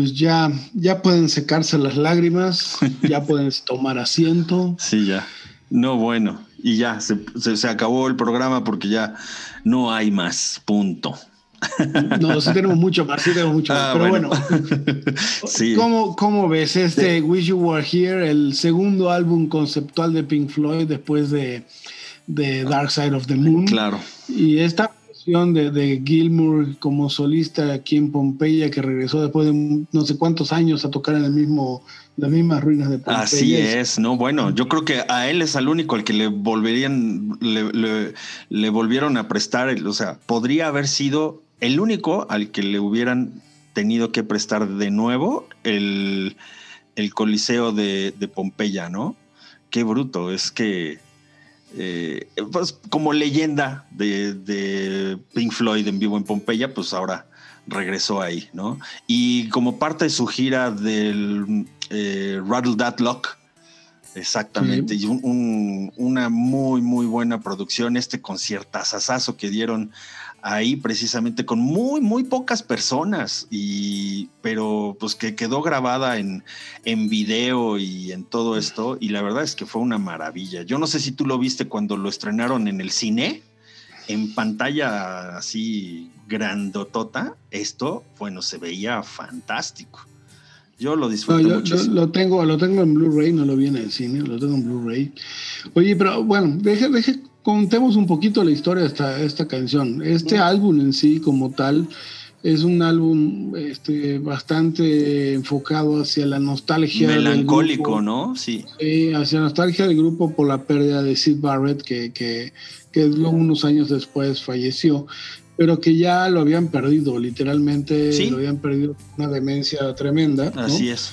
S1: Pues ya, ya pueden secarse las lágrimas, ya pueden tomar asiento.
S2: Sí, ya. No, bueno. Y ya, se, se- se acabó el programa porque ya no hay más. Punto.
S1: No, sí tenemos mucho más, sí tenemos mucho más.
S2: Ah,
S1: Pero bueno,
S2: sí.
S1: ¿cómo, ¿cómo ves este Wish You Were Here, el segundo álbum conceptual de Pink Floyd después de, de Dark Side of the Moon?
S2: Claro.
S1: Y esta de, de Gilmour como solista aquí en Pompeya, que regresó después de no sé cuántos años a tocar en el mismo, las mismas ruinas de Pompeya.
S2: Así es, ¿no? Bueno, yo creo que a él es al único al que le volverían, le, le- volvieron a prestar, o sea, podría haber sido el único al que le hubieran tenido que prestar de nuevo el, el Coliseo de, de Pompeya, ¿no? Qué bruto, es que eh, pues como leyenda de, de Pink Floyd en vivo en Pompeya, pues ahora regresó ahí, ¿no? Y como parte de su gira del eh, Rattle That Lock, exactamente, y un- un- una muy, muy buena producción, este conciertazazazo que dieron ahí precisamente con muy, muy pocas personas, y, pero pues que quedó grabada en, en video y en todo esto, y la verdad es que fue una maravilla. Yo no sé si tú lo viste cuando lo estrenaron en el cine, en pantalla así grandotota, esto, bueno, se veía fantástico. Yo lo
S1: No,
S2: disfruté
S1: yo, yo
S2: muchísimo.
S1: lo tengo, lo tengo en Blu-ray, no lo vi en el cine, lo tengo en Blu-ray. Oye, pero bueno, deje, deje, contemos un poquito la historia de esta, esta canción. Este álbum en sí, como tal, es un álbum este, bastante enfocado hacia la nostalgia. del
S2: Melancólico,
S1: grupo.
S2: ¿no? Sí.
S1: Sí, hacia la nostalgia del grupo por la pérdida de Sid Barrett, que, que, que luego unos años después falleció, pero que ya lo habían perdido, literalmente
S2: Sí.
S1: lo habían perdido una demencia tremenda. ¿no?
S2: Así es.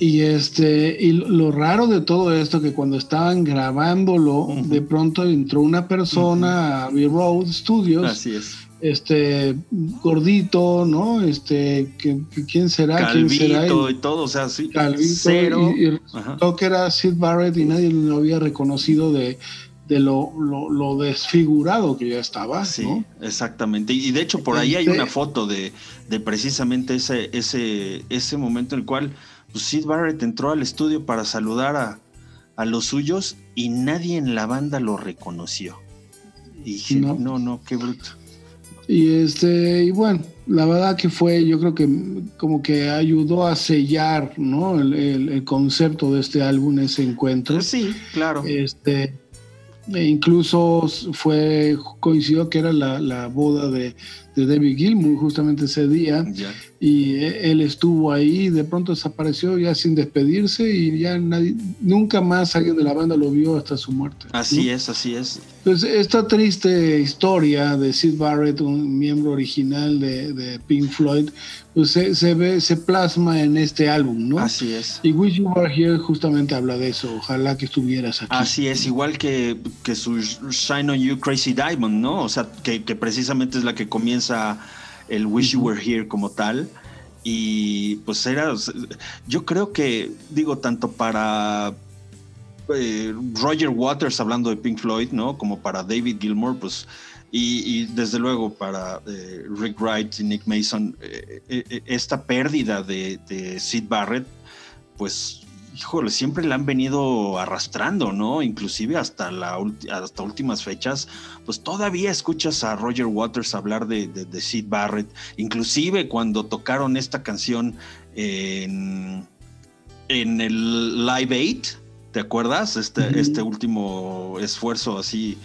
S1: Y este, y lo- raro de todo esto que cuando estaban grabándolo,
S2: Ujú.
S1: de pronto entró una persona a Abbey Road Studios,
S2: Así es.
S1: este gordito, ¿no? Este, que, que ¿quién será? ¿Quién será?
S2: Calvito
S1: Y-
S2: y todo, o sea, sí.
S1: Calvito,
S2: Cero.
S1: y, y resultó que era Sid Barrett y nadie lo había reconocido de, de lo, lo, lo desfigurado que ya estaba,
S2: Sí,
S1: ¿no?
S2: exactamente. Y de hecho, por ahí hay
S1: Este-
S2: una foto de, de precisamente ese, ese, ese momento en el cual pues, Sid Barrett entró al estudio para saludar a, a los suyos y nadie en la banda lo reconoció. Y dije,
S1: No.
S2: no, no, qué bruto.
S1: Y este, y bueno, la verdad que fue, yo creo que como que ayudó a sellar, ¿no? El, el- el concepto de este álbum, ese encuentro.
S2: Sí, claro.
S1: Este, e incluso fue, coincidió que era la, la boda de, de David Gilmour justamente ese día.
S2: Ya.
S1: y él estuvo ahí de pronto desapareció ya sin despedirse y ya nadie, nunca más alguien de la banda lo vio hasta su muerte.
S2: Así
S1: ¿no?
S2: es, así es.
S1: Entonces, esta triste historia de Sid Barrett, un miembro original de, de Pink Floyd, pues se, se ve, se plasma en este álbum, ¿no?
S2: Así es.
S1: Y Wish You Were Here justamente habla de eso, ojalá que estuvieras aquí.
S2: Así es, igual que, que su Shine on You Crazy Diamond, ¿no? O sea, que, que precisamente es la que comienza el Wish You Were Here como tal. Y pues era, yo creo que, digo, tanto para eh, Roger Waters hablando de Pink Floyd, ¿no? Como para David Gilmour, pues, y, y desde luego para eh, Rick Wright y Nick Mason, eh, esta pérdida de, de Sid Barrett, pues, híjole, siempre la han venido arrastrando, ¿no? Inclusive hasta, la, hasta últimas fechas, pues todavía escuchas a Roger Waters hablar de, de, de Sid Barrett, inclusive cuando tocaron esta canción en, en el Live 8, ¿te acuerdas? Este, este último esfuerzo así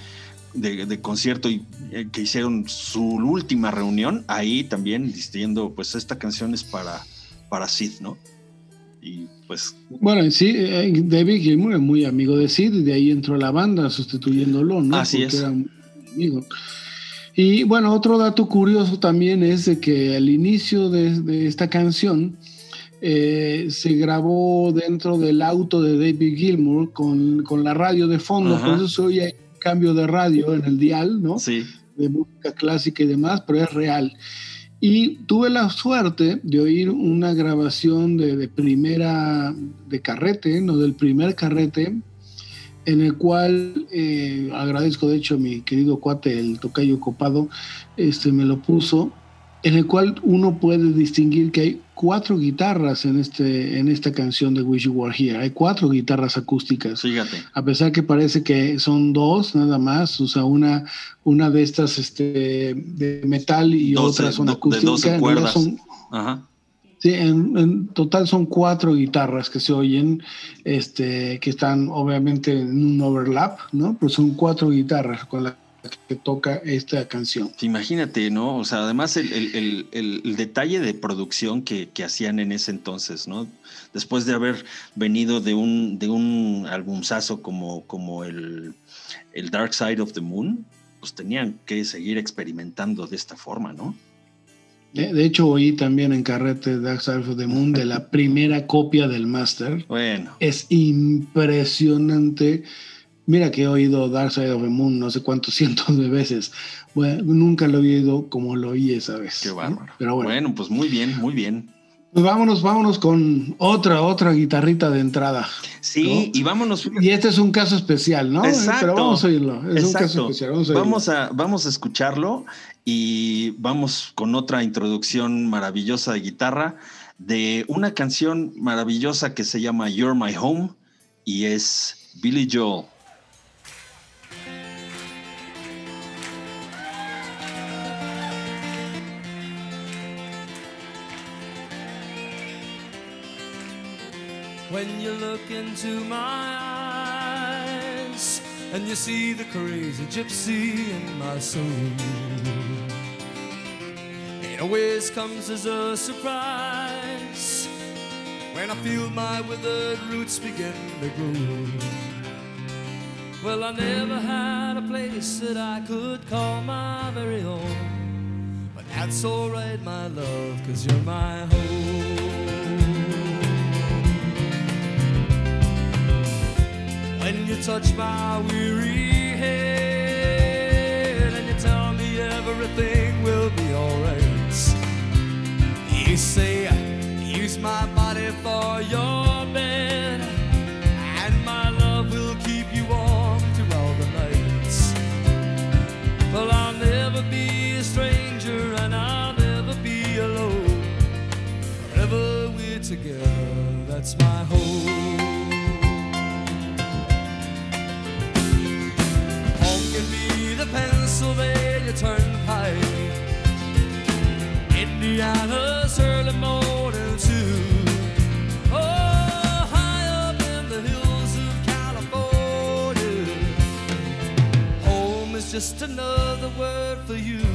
S2: de, de concierto y, eh, que hicieron su última reunión, ahí también diciendo, pues esta canción es para, para Sid, ¿no? Y pues
S1: Bueno, sí, eh, David Gilmour es muy amigo de Sid y de ahí entró la banda sustituyéndolo, ¿no?
S2: Así
S1: Porque
S2: es.
S1: era amigo. Y bueno, otro dato curioso también es de que al inicio de, de esta canción eh, se grabó dentro del auto de David Gilmour con, con la radio de fondo,
S2: Ajá.
S1: por eso se oye un cambio de radio en el dial, ¿no?
S2: sí,
S1: de música clásica y demás, pero es real. Y tuve la suerte de oír una grabación de, primera, de carrete, no del primer carrete, en el cual eh, agradezco de hecho a mi querido cuate, el tocayo copado, este, me lo puso, en el cual uno puede distinguir que hay cuatro guitarras en, este, en esta canción de Wish You Were Here, hay cuatro guitarras acústicas
S2: fíjate.
S1: a pesar que parece que son dos nada más, o sea, una, una de estas este, de metal y
S2: Doce-
S1: otras son
S2: do- de
S1: acústicas.
S2: 12
S1: en realidad
S2: cuerdas.
S1: son-
S2: Ajá.
S1: sí, en, en total son cuatro guitarras que se oyen, este, que están obviamente en un overlap, ¿no? Pero son cuatro guitarras con las que toca esta canción.
S2: Imagínate, ¿no? O sea, además el, el- el- detalle de producción que, que hacían en ese entonces, ¿no? Después de haber venido de un, de un albumzazo como, como el, el Dark Side of the Moon, pues tenían que seguir experimentando de esta forma, ¿no?
S1: De, de hecho, oí también en Carrete Dark Side of the Moon de la primera copia del Master.
S2: Bueno,
S1: es impresionante. Mira que he oído Dark Side of the Moon no sé cuántos cientos de veces. Bueno, nunca lo he oído como lo oí esa vez.
S2: qué
S1: ¿no?
S2: bárbaro.
S1: Pero bueno,
S2: bueno, pues muy bien, muy bien.
S1: pues vámonos, vámonos con otra, otra guitarrita de entrada.
S2: Sí,
S1: ¿No?
S2: y vámonos.
S1: Y este es un caso especial, ¿no?
S2: Exacto.
S1: Pero vamos a oírlo. Es un caso
S2: Exacto.
S1: especial. Vamos a.
S2: Vamos a, vamos a escucharlo y vamos con otra introducción maravillosa de guitarra de una canción maravillosa que se llama You're My Home y es Billy Joel.
S8: When you look into my eyes and you see the crazy gypsy in my soul. It always comes as a surprise when I feel my withered roots begin to grow. Well, I never had a place that I could call my very own. But that's alright, my love, cause you're my home. When you touch my weary head and you tell me everything will be alright. You say, use my body for your bed, and my love will keep you warm through all the nights. Well, I'll never be a stranger, and I'll never be alone. Wherever we're together, that's my home. Pennsylvania Turnpike. Indiana's early morning too. Oh, high up in the hills of California. Home is just another word for you.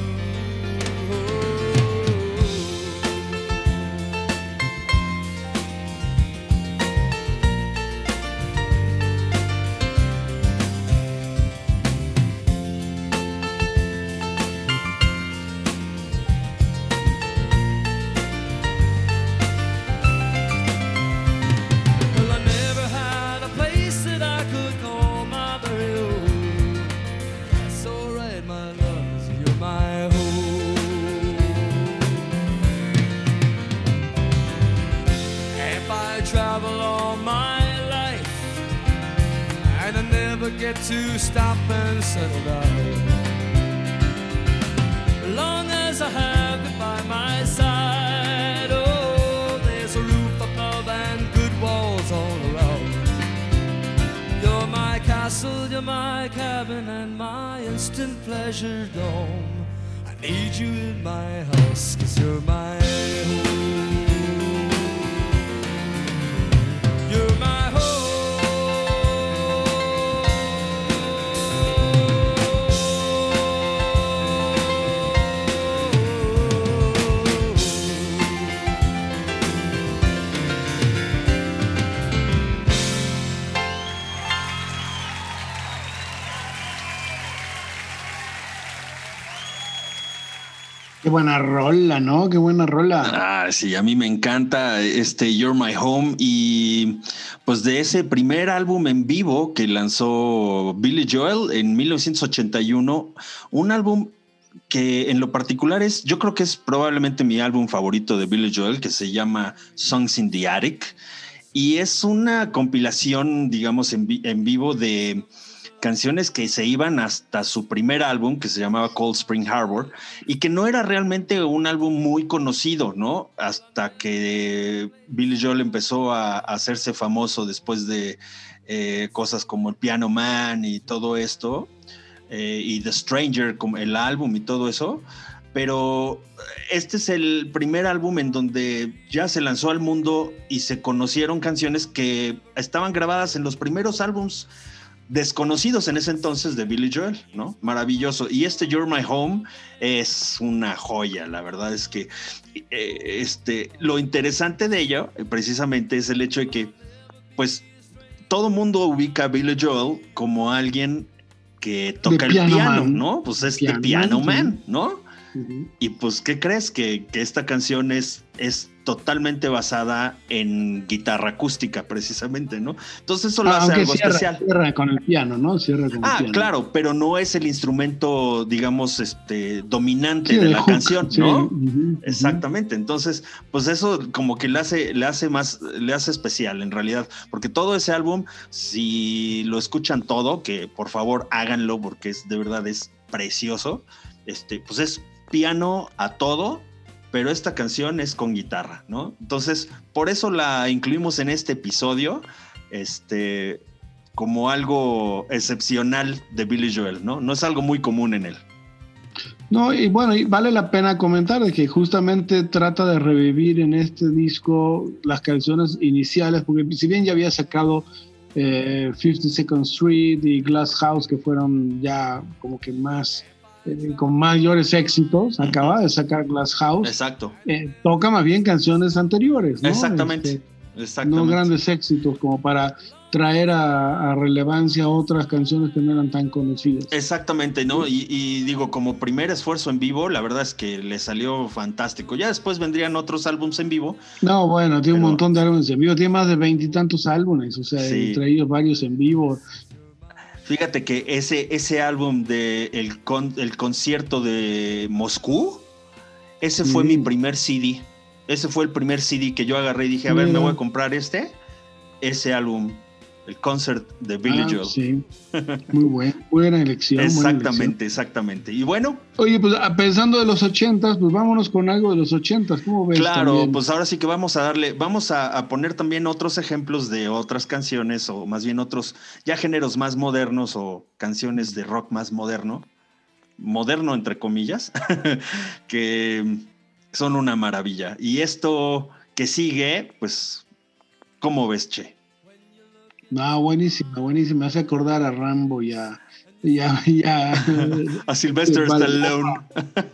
S8: Get to stop and settle down. Long as I have you by my side, oh, there's a roof above and good walls all around. You're my castle, you're my cabin, and my instant pleasure dome. I need you in my house, cause you're my home.
S1: Qué buena rola, ¿no? Qué buena rola.
S2: Ah, sí, a mí me encanta este You're My Home y pues de ese primer álbum en vivo que lanzó Billy Joel en 1981, un álbum que en lo particular es, yo creo que es probablemente mi álbum favorito de Billy Joel, que se llama Songs in the Attic y es una compilación, digamos, en, en vivo de canciones que se iban hasta su primer álbum que se llamaba Cold Spring Harbor y que no era realmente un álbum muy conocido, ¿no? Hasta que Billy Joel empezó a, hacerse famoso después de eh, cosas como el Piano Man y todo esto, eh, y The Stranger, como el álbum y todo eso. Pero este es el primer álbum en donde ya se lanzó al mundo y se conocieron canciones que estaban grabadas en los primeros álbums desconocidos en ese entonces de Billy Joel, ¿no? Maravilloso. Y este You're My Home es una joya, la verdad es que eh, este, lo interesante de ello eh, precisamente es el hecho de que, pues, todo mundo ubica a Billy Joel como alguien que toca el
S1: Piano Man.
S2: ¿no? Pues este
S1: Piano
S2: piano,
S1: Man,
S2: man, Y pues, ¿qué crees? Que, que esta canción es, es totalmente basada en guitarra acústica, precisamente, ¿no? Entonces eso lo
S1: Ah,
S2: hace algo
S1: cierra,
S2: especial.
S1: cierra con el piano, ¿no? Cierra con el
S2: Ah,
S1: piano.
S2: claro, pero no es el instrumento, digamos, este, dominante
S1: Sí,
S2: de
S1: el
S2: la
S1: hook,
S2: canción,
S1: sí,
S2: ¿no?
S1: ujú.
S2: Exactamente. Entonces, pues eso como que le hace, le hace más, le hace especial en realidad, porque todo ese álbum, si lo escuchan todo, que por favor háganlo porque es de verdad es precioso. Este, pues es piano a todo, pero esta canción es con guitarra, ¿no? Entonces, por eso la incluimos en este episodio, este, como algo excepcional de Billy Joel, ¿no? No es algo muy común en él.
S1: No, y bueno, y vale la pena comentar de que justamente trata de revivir en este disco las canciones iniciales, porque si bien ya había sacado eh, 52nd Street y Glass House, que fueron ya como que más, eh, con mayores éxitos, acaba de sacar Glass House,
S2: Exacto,
S1: eh, toca más bien canciones anteriores, ¿no?
S2: exactamente.
S1: Este, no grandes éxitos como para traer a, a relevancia otras canciones que no eran tan conocidas.
S2: Exactamente, ¿no? Y, y digo, como primer esfuerzo en vivo, la verdad es que le salió fantástico. Ya después vendrían otros álbums en vivo.
S1: No, bueno, tiene un montón de álbumes en vivo, tiene más de veintitantos álbumes, o sea,
S2: Sí.
S1: entre ellos varios en vivo.
S2: Fíjate que ese, ese álbum de el, con- el concierto de Moscú, ese fue mi primer CD. Ese fue el primer CD que yo agarré y dije, a ver, me voy a comprar este. Ese álbum, el concert de Billy
S1: Ah,
S2: Joel.
S1: Sí, muy buena, buena elección. buena
S2: Exactamente, exactamente. Y bueno.
S1: Oye, pues ah, pensando de los ochentas, pues vámonos con algo de los ochentas, ¿cómo ves?
S2: Claro,
S1: también?
S2: pues ahora sí que vamos a darle, vamos a, a poner también otros ejemplos de otras canciones o más bien otros ya géneros más modernos o canciones de rock más moderno, moderno entre comillas, que son una maravilla. Y esto que sigue, pues, ¿cómo ves, Che?
S1: No, buenísima, buenísima. Me hace acordar a Rambo y a, y a, y a,
S2: A Sylvester. Stallone.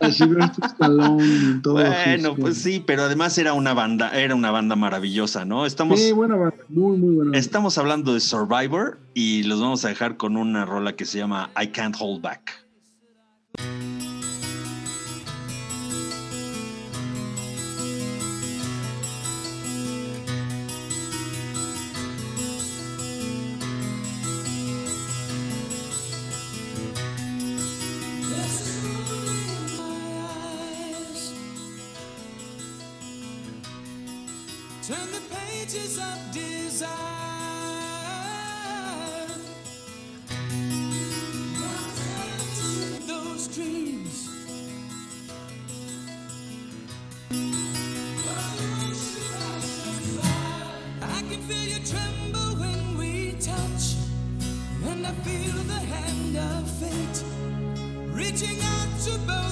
S1: a Sylvester Stallone y todo.
S2: Bueno, pues sí, pero además era una banda, era una banda maravillosa, ¿no? Estamos,
S1: Sí, buena banda, muy, muy buena. banda.
S2: Estamos hablando de Survivor y los vamos a dejar con una rola que se llama I Can't Hold Back.
S8: Reaching out to both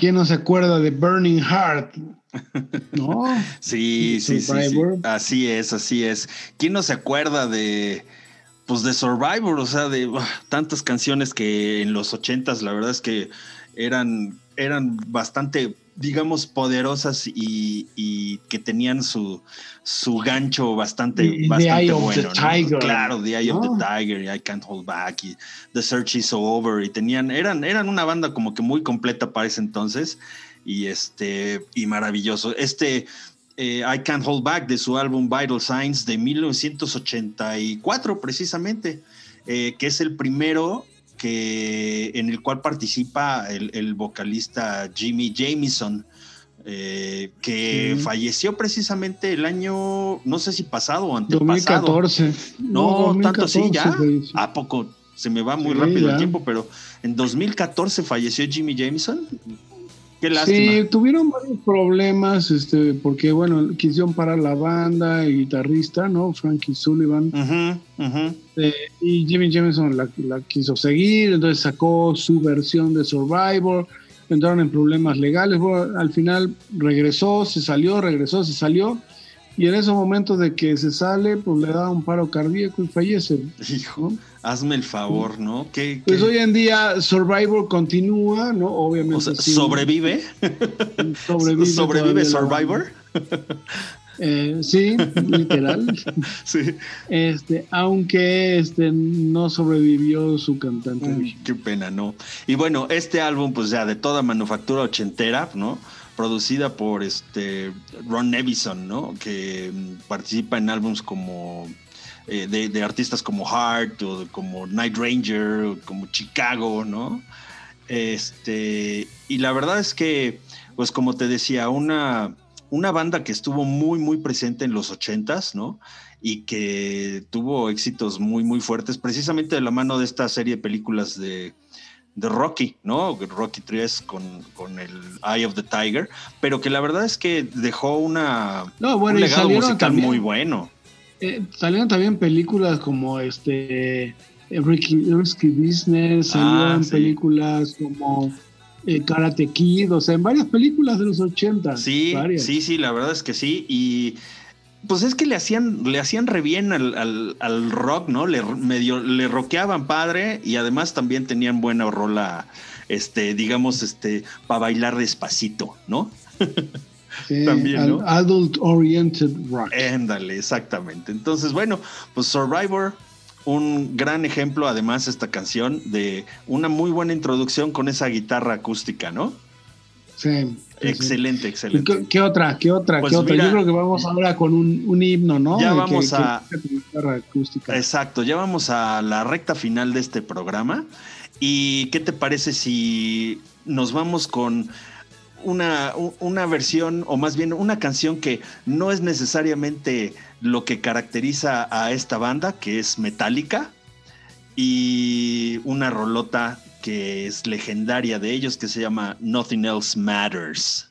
S1: ¿Quién no se acuerda de Burning Heart? No.
S2: Sí, sí, sí. Así es, así es. ¿Quién no se acuerda de pues de Survivor? O sea, de tantas canciones que en los ochentas, la verdad es que eran, eran bastante, digamos, poderosas y, y que tenían su, su gancho bastante,
S1: The
S2: bastante
S1: Eye of
S2: bueno.
S1: the
S2: ¿no?
S1: Tiger.
S2: Claro, The Eye of the Tiger, y I Can't Hold Back, y The Search is Over, y tenían, eran, eran una banda como que muy completa para ese entonces, y este, y maravilloso. Este eh, I Can't Hold Back de su álbum Vital Signs de 1984, precisamente, eh, que es el primero que, en el cual participa el, el vocalista Jimmy Jamison. eh, que
S1: Sí.
S2: falleció precisamente el año, no sé si pasado o antepasado.
S1: 2014.
S2: No, tanto así,
S1: 2014
S2: ya.
S1: falleció.
S2: ¿A poco? Se me va muy
S1: Sí,
S2: rápido
S1: ya.
S2: el tiempo, pero en 2014 falleció Jimmy Jameson. Qué lástima.
S1: Sí, tuvieron varios problemas, este, porque bueno, quisieron parar la banda, el guitarrista, ¿no? Frankie Sullivan,
S2: ujú.
S1: eh, y Jimmy Jameson la, la quiso seguir, entonces sacó su versión de Survivor, entraron en problemas legales, bueno, al final regresó, se salió, regresó, se salió, y en esos momentos de que se sale, pues le da un paro cardíaco y fallece.
S2: Hijo,
S1: ¿no?
S2: Hazme el favor, ¿no? ¿Qué,
S1: Pues
S2: qué-
S1: hoy en día Survivor continúa, ¿no? Obviamente.
S2: o sea,
S1: sí,
S2: ¿Sobrevive?
S1: sobrevive,
S2: ¿Sobrevive Survivor?
S1: Eh, sí, literal.
S2: Sí.
S1: Este, aunque este no sobrevivió su cantante.
S2: Mm. Qué pena, ¿no? Y bueno, este álbum, pues ya de toda manufactura ochentera, ¿no? Producida por este Ron Nevison, ¿no? Que mm, participa en álbums como eh, de, de artistas como Heart o como Night Ranger o como Chicago, ¿no? Este, y la verdad es que, pues como te decía, una, una banda que estuvo muy, muy presente en los ochentas, ¿no? Y que tuvo éxitos muy, muy fuertes, precisamente de la mano de esta serie de películas de, de Rocky, ¿no? Rocky 3 con, con el Eye of the Tiger, pero que la verdad es que dejó una,
S1: No, bueno,
S2: un legado musical
S1: también-
S2: muy bueno.
S1: Eh, salieron también películas como este Ricky, Risky Business, salieron
S2: Ah, sí.
S1: películas como eh, Karate Kid, o sea, en varias películas de los 80.
S2: Sí,
S1: varias.
S2: sí, sí, la verdad es que sí. Y pues es que le hacían, le hacían re bien al, al- al rock, ¿no? Le medio, le rockeaban padre y además también tenían buena rola, este, digamos, este, para bailar despacito, ¿no?
S1: Sí,
S2: también, ¿no?
S1: Adult Oriented Rock.
S2: Éndale, exactamente. Entonces, bueno, pues Survivor, un gran ejemplo, además, esta canción de una muy buena introducción con esa guitarra acústica, ¿no?
S1: Sí.
S2: Excelente,
S1: ¿Y
S2: excelente.
S1: ¿Qué, qué otra? ¿Qué otra?
S2: Pues
S1: ¿Qué otra?
S2: mira-
S1: Yo creo que vamos ahora con un, un himno, ¿no?
S2: Ya
S1: que-
S2: vamos
S1: que
S2: a-
S1: acústica.
S2: Exacto, ya vamos a la recta final de este programa. ¿Y qué te parece si nos vamos con una, una versión, o más bien una canción que no es necesariamente lo que caracteriza a esta banda, que es Metallica, y una rolota que es legendaria de ellos, que se llama Nothing Else Matters.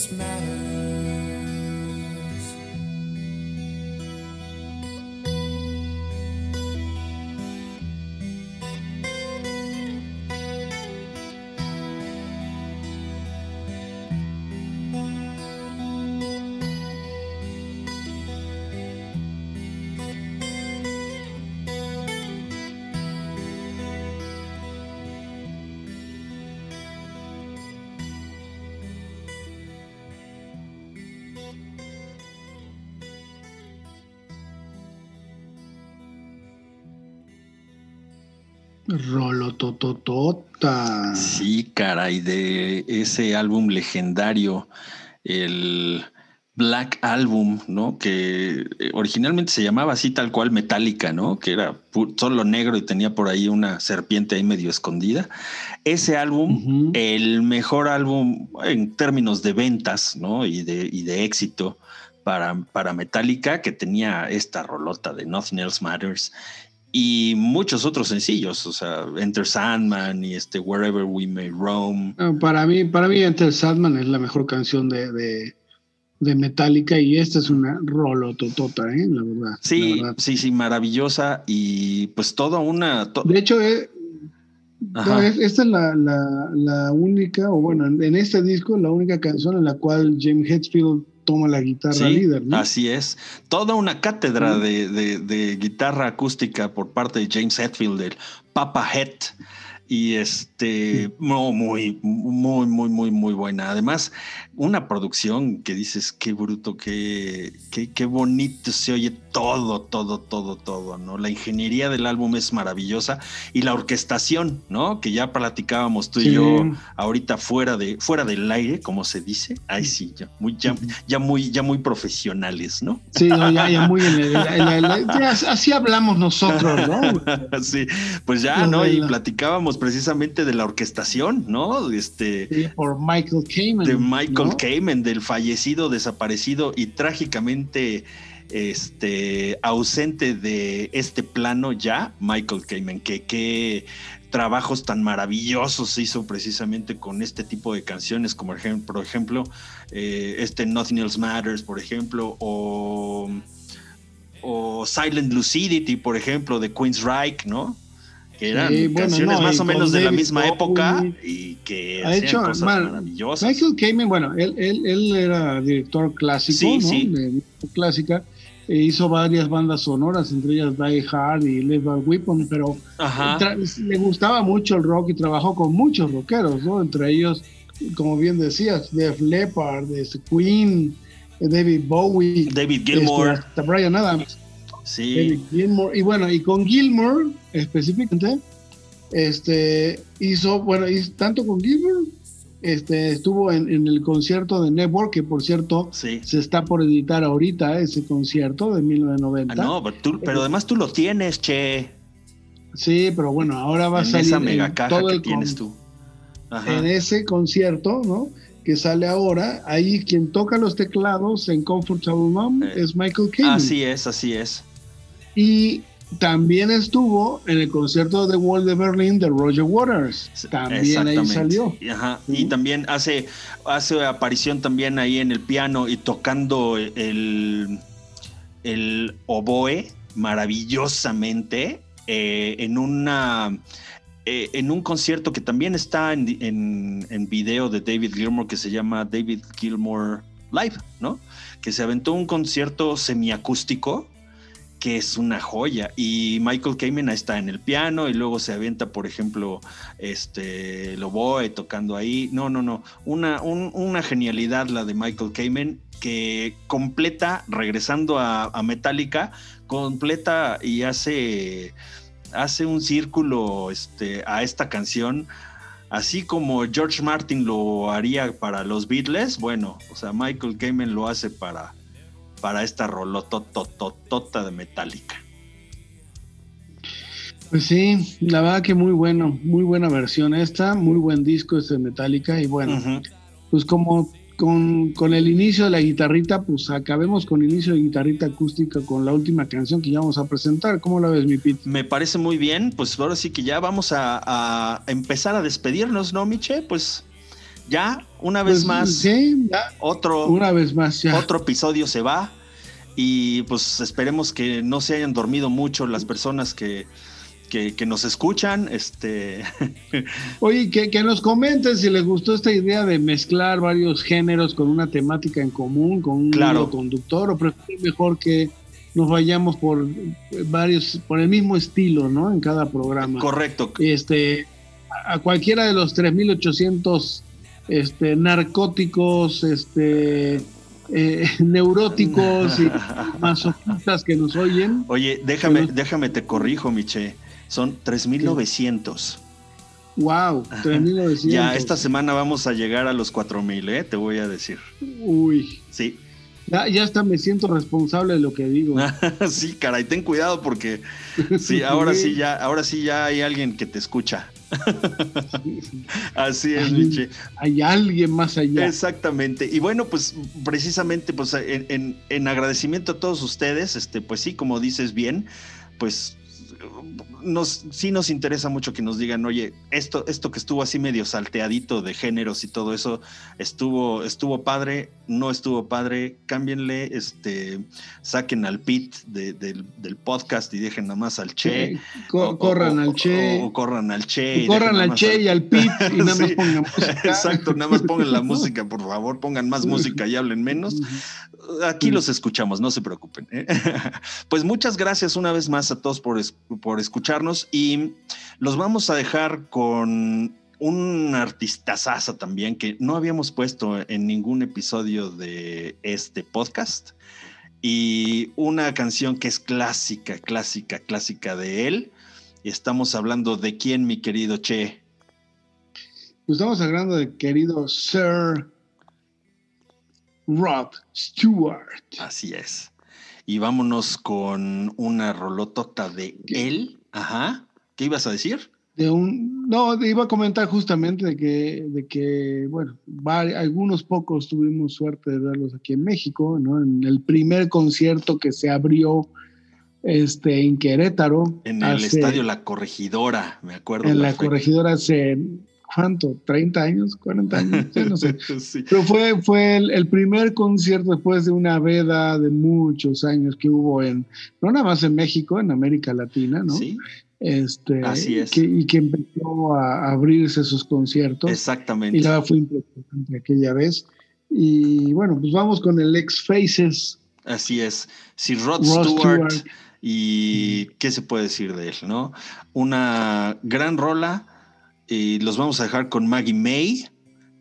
S8: this matter.
S1: Rolotototota.
S2: Sí, caray, de ese álbum legendario, el Black Album, ¿no? Que eh, originalmente se llamaba así tal cual Metallica, ¿no? Que era solo negro y tenía por ahí una serpiente ahí medio escondida. Ese álbum, el mejor álbum en términos de ventas, ¿no? Y de, y de éxito para, para Metallica, que tenía esta rolota de Nothing Else Matters y muchos otros sencillos, o sea, Enter Sandman y este Wherever We May Roam.
S1: No, para mí, para mí Enter Sandman es la mejor canción de, de, de Metallica y esta es una rolototota, ¿eh? la verdad.
S2: Sí,
S1: la verdad.
S2: sí, sí, maravillosa y pues toda una... to-
S1: De hecho, eh, no, esta es la, la, la única, o bueno, en este disco, la única canción en la cual James Hetfield toma la guitarra
S2: Sí,
S1: líder, ¿no?
S2: así es. Toda una cátedra de, de- de guitarra acústica por parte de James Hetfield, del Papa Het. Y este, no, muy, muy, muy, muy, muy buena. Además, una producción que dices, qué bruto, qué, qué, qué bonito se oye todo, todo, todo, todo, ¿no? La ingeniería del álbum es maravillosa y la orquestación, ¿no? Que ya platicábamos tú y yo ahorita fuera de fuera del aire, como se dice. Ay, sí, ya muy ya, ya muy ya muy profesionales, ¿no?
S1: Sí, no, ya, ya muy en el- en el- ya así hablamos nosotros, ¿no?
S2: sí, pues ya,
S1: No.
S2: Y
S1: la-
S2: platicábamos precisamente de la orquestación, ¿no? Este
S1: Sí, por Michael Kamen.
S2: de Michael
S1: ¿no?
S2: Kamen, del fallecido, desaparecido y trágicamente este ausente de este plano ya, Michael Kamen, que qué trabajos tan maravillosos hizo precisamente con este tipo de canciones, como por ejemplo, eh, este Nothing Else Matters, por ejemplo, o, o Silent Lucidity, por ejemplo, de Queen's Reich, ¿no? Que eran
S1: Sí, bueno,
S2: canciones
S1: no,
S2: más o menos de la misma
S1: Bowie.
S2: época y que
S1: Ha hecho,
S2: cosas maravillosas.
S1: Michael Kamen, bueno, él, él, él era director clásico,
S2: Sí,
S1: ¿no?
S2: sí.
S1: De clásica. E hizo varias bandas sonoras, entre ellas Die Hard y Lethal Weapon, pero le gustaba mucho el rock y trabajó con muchos rockeros, ¿no? Entre ellos, como bien decías, Def Leppard, este, Queen, David Bowie,
S2: David Gilmour.
S1: este, hasta Brian Adams.
S2: Sí.
S1: Y bueno, y con Gilmour específicamente, este, hizo, bueno, hizo- tanto con Gilmour, este, estuvo en, en el concierto de Network, que por cierto
S2: Sí.
S1: se está por editar ahorita ese concierto de
S2: Ah,
S1: 1990.
S2: no, pero, tú- pero además tú lo tienes, che.
S1: Sí, pero bueno, ahora va a
S2: en
S1: salir
S2: esa
S1: en
S2: mega caja
S1: todo
S2: que
S1: el
S2: tienes tú. Ajá.
S1: en ese concierto, ¿no? Que sale ahora, ahí quien toca los teclados en Comfortable Mom
S2: Eh,
S1: es Michael Kamen.
S2: Así es, así es.
S1: Y también estuvo en el concierto de Wall de Berlin de Roger Waters. También ahí salió.
S2: Y, ajá,
S1: Ujú.
S2: y también hace, hace aparición también ahí en el piano y tocando el, el oboe maravillosamente eh, en una eh, en un concierto que también está en, en, en video de David Gilmour que se llama David Gilmour Live, ¿no? Que se aventó un concierto semiacústico que es una joya. Y Michael Kamen está en el piano y luego se avienta, por ejemplo, este Loboe tocando ahí. No, no, no. Una, un- una genialidad la de Michael Kamen que completa, regresando a, a Metallica, completa y hace, hace un círculo este, a esta canción. Así como George Martin lo haría para los Beatles, bueno, o sea, Michael Kamen lo hace para, para esta rolotototota de Metallica.
S1: Pues sí, la verdad que muy bueno, muy buena versión esta, muy buen disco este de Metallica y bueno, pues como con, con el inicio de la guitarrita, pues acabemos con el inicio de guitarrita acústica con la última canción que ya vamos a presentar. ¿Cómo la ves, mi Pete?
S2: Me parece muy bien, pues ahora sí que ya vamos a, a empezar a despedirnos, ¿no, Miche? Pues ya, una vez
S1: Pues,
S2: más,
S1: Sí, ya,
S2: otro,
S1: una vez más ya.
S2: otro episodio se va y pues esperemos que no se hayan dormido mucho las personas que, que, que nos escuchan. Este,
S1: Oye, que, que nos comenten si les gustó esta idea de mezclar varios géneros con una temática en común, con un
S2: Claro.
S1: hilo conductor, o prefieren mejor que nos vayamos por varios, por el mismo estilo, ¿no? En cada programa.
S2: correcto.
S1: Este, a cualquiera de los 3.800 este, narcóticos, este, eh, neuróticos y masoquistas que nos oyen.
S2: Oye, déjame, déjame te corrijo, Miche. Son 3.900.
S1: Wow, 3.900.
S2: Ya, esta semana vamos a llegar a los 4.000, ¿eh? Te voy a decir.
S1: Uy.
S2: Sí.
S1: Ya, ya hasta me siento responsable de lo que digo.
S2: sí, caray, ten cuidado porque sí, ahora sí ya, ahora sí ya hay alguien que te escucha. Así es,
S1: Hay-
S2: Miche.
S1: Hay alguien más allá.
S2: Exactamente. Y bueno, pues precisamente pues en, en- en agradecimiento a todos ustedes, este, pues sí, como dices bien, pues nos, sí nos interesa mucho que nos digan, oye, esto, esto que estuvo así medio salteadito de géneros y todo eso, estuvo, estuvo padre, no estuvo padre, cámbienle, este, saquen al Pit de- del, del podcast y dejen nada más al Che. O-
S1: corran
S2: o-
S1: al
S2: o-
S1: Che.
S2: O, corran al Che. y
S1: corran al Che y al Pit y nada más pongan música.
S2: Exacto, nada más pongan la música, por favor, pongan más música y hablen menos. Aquí los escuchamos, no se preocupen. ¿eh? Pues muchas gracias una vez más a todos por, por escucharnos y los vamos a dejar con un artistazaza también que no habíamos puesto en ningún episodio de este podcast y una canción que es clásica, clásica, clásica de él. Y estamos hablando de quién, mi querido Che.
S1: Pues estamos hablando de querido Sir Rod Stewart.
S2: Así es. Y vámonos con una rolotota de él. Ajá. ¿Qué ibas a decir?
S1: De un, no, te iba a comentar justamente de que, de que bueno, algunos pocos tuvimos suerte de verlos aquí en México, ¿no? En el primer concierto que se abrió este, en Querétaro.
S2: En el
S1: hace-
S2: estadio La Corregidora, me acuerdo.
S1: En la corregidora hace, ¿cuánto? ¿30 años? ¿40 años? Ya no sé.
S2: Sí.
S1: Pero fue, fue el, el primer concierto después de una veda de muchos años que hubo en, no nada más en México, en América Latina, ¿no?
S2: Sí,
S1: Este,
S2: Así es.
S1: que- y que empezó a abrirse sus conciertos.
S2: exactamente.
S1: Y la fue impresionante aquella vez. Y bueno, pues vamos con el ex Faces.
S2: Así es. Si Rod,
S1: Rod
S2: Stewart,
S1: Stewart.
S2: y qué se puede decir de él, ¿no? Una gran rola y los vamos a dejar con Maggie May,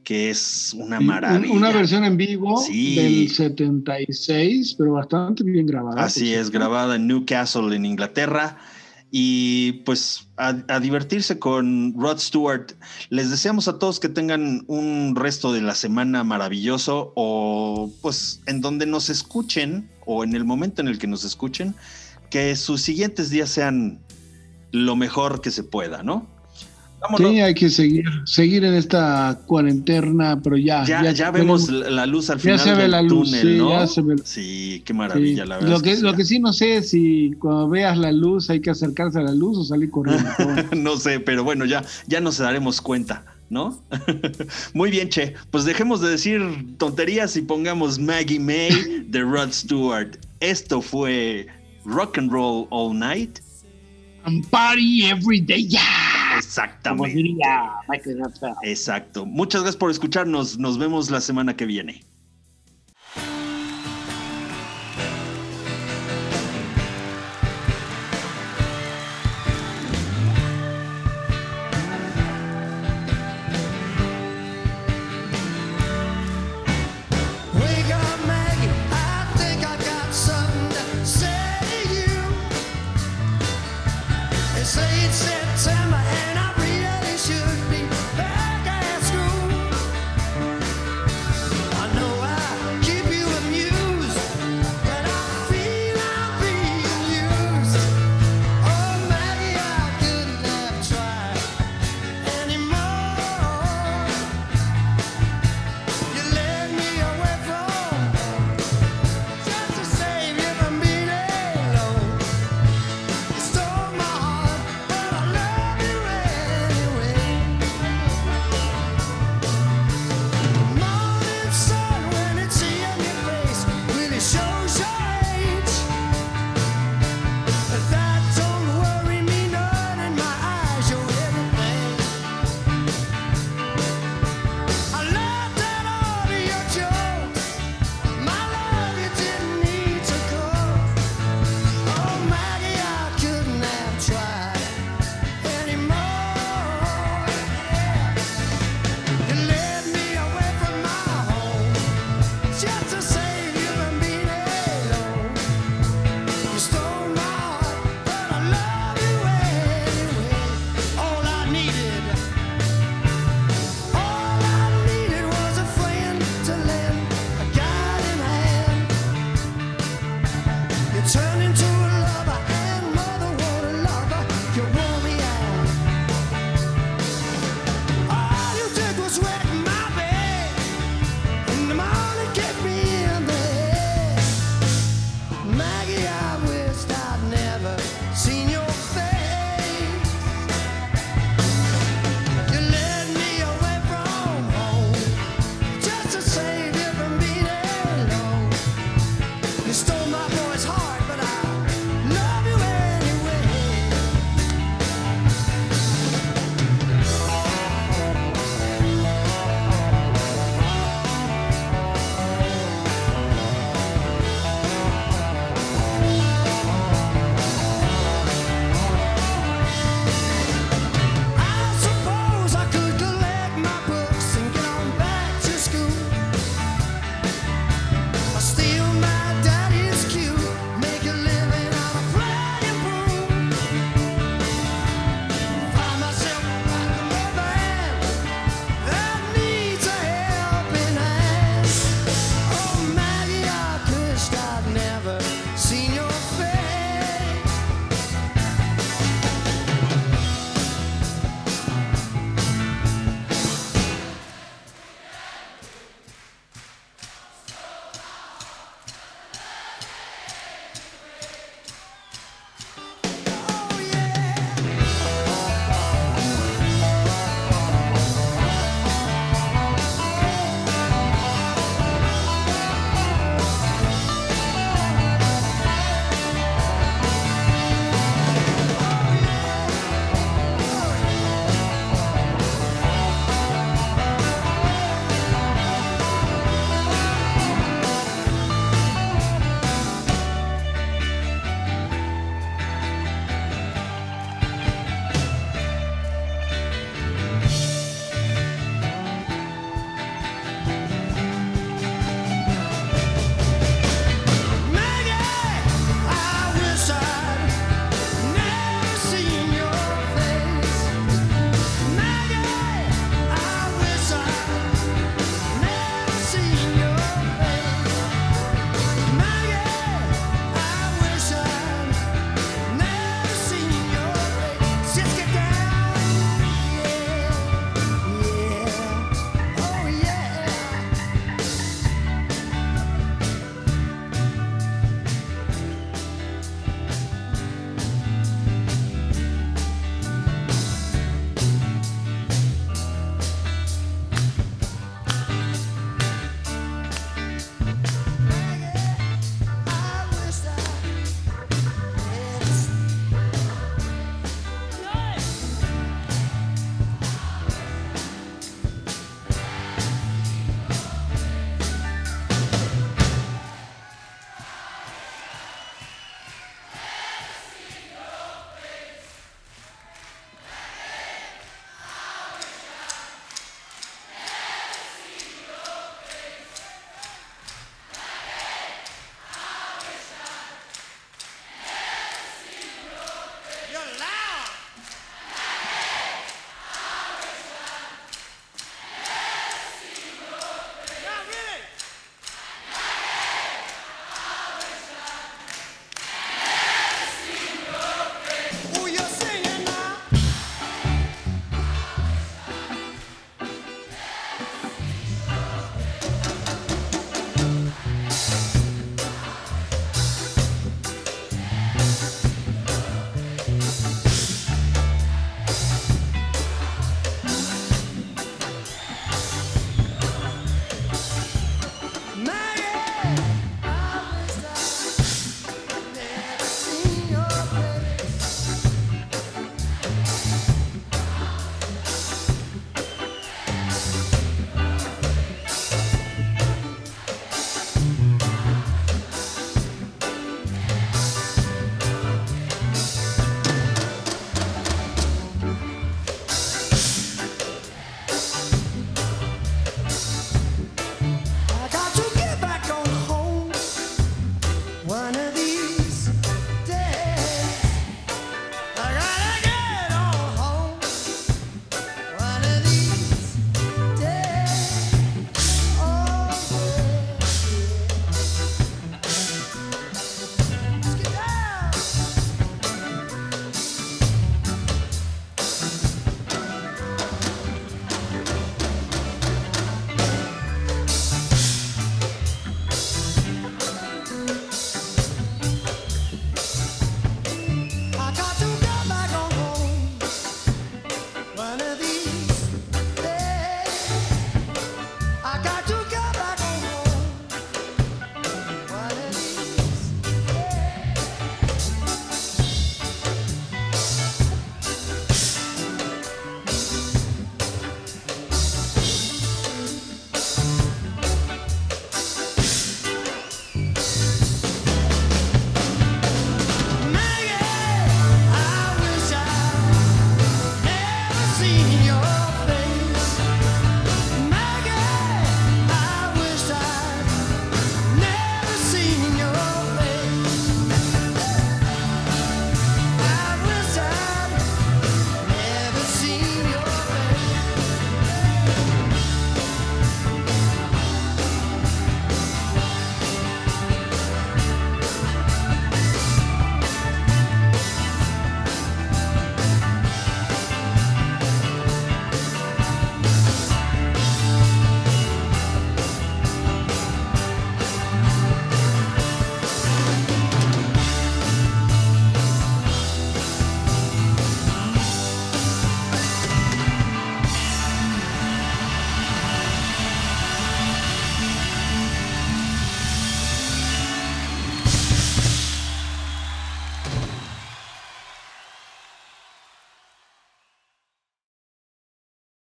S2: que es una maravilla.
S1: un- Una versión en vivo
S2: Sí.
S1: del 76, pero bastante bien grabada.
S2: Así es, grabada en Newcastle, en Inglaterra. Y pues a, divertirse con Rod Stewart. Les deseamos a todos que tengan un resto de la semana maravilloso o pues en donde nos escuchen o en el momento en el que nos escuchen, que sus siguientes días sean lo mejor que se pueda, ¿no? Vámonos.
S1: Sí, hay que seguir, seguir en esta cuarentena, pero ya.
S2: ya, ya, vemos la luz al
S1: ya
S2: final
S1: se ve
S2: del
S1: la luz,
S2: túnel,
S1: sí,
S2: ¿no?
S1: ya se ve la-
S2: Sí, qué
S1: sí.
S2: maravilla, la verdad.
S1: Lo
S2: es
S1: que,
S2: sí.
S1: lo que sí no sé es si cuando veas la luz hay que acercarse a la luz o salir corriendo.
S2: no sé, pero bueno, ya, ya nos daremos cuenta, ¿no? Muy bien, Che. Pues dejemos de decir tonterías y pongamos Maggie May de Rod Stewart. Esto fue Rock and Roll All Night.
S1: And party every day, yeah. Como
S2: Exactamente.
S1: diría Michael.
S2: Exacto. Muchas gracias por escucharnos. Nos vemos la semana que viene.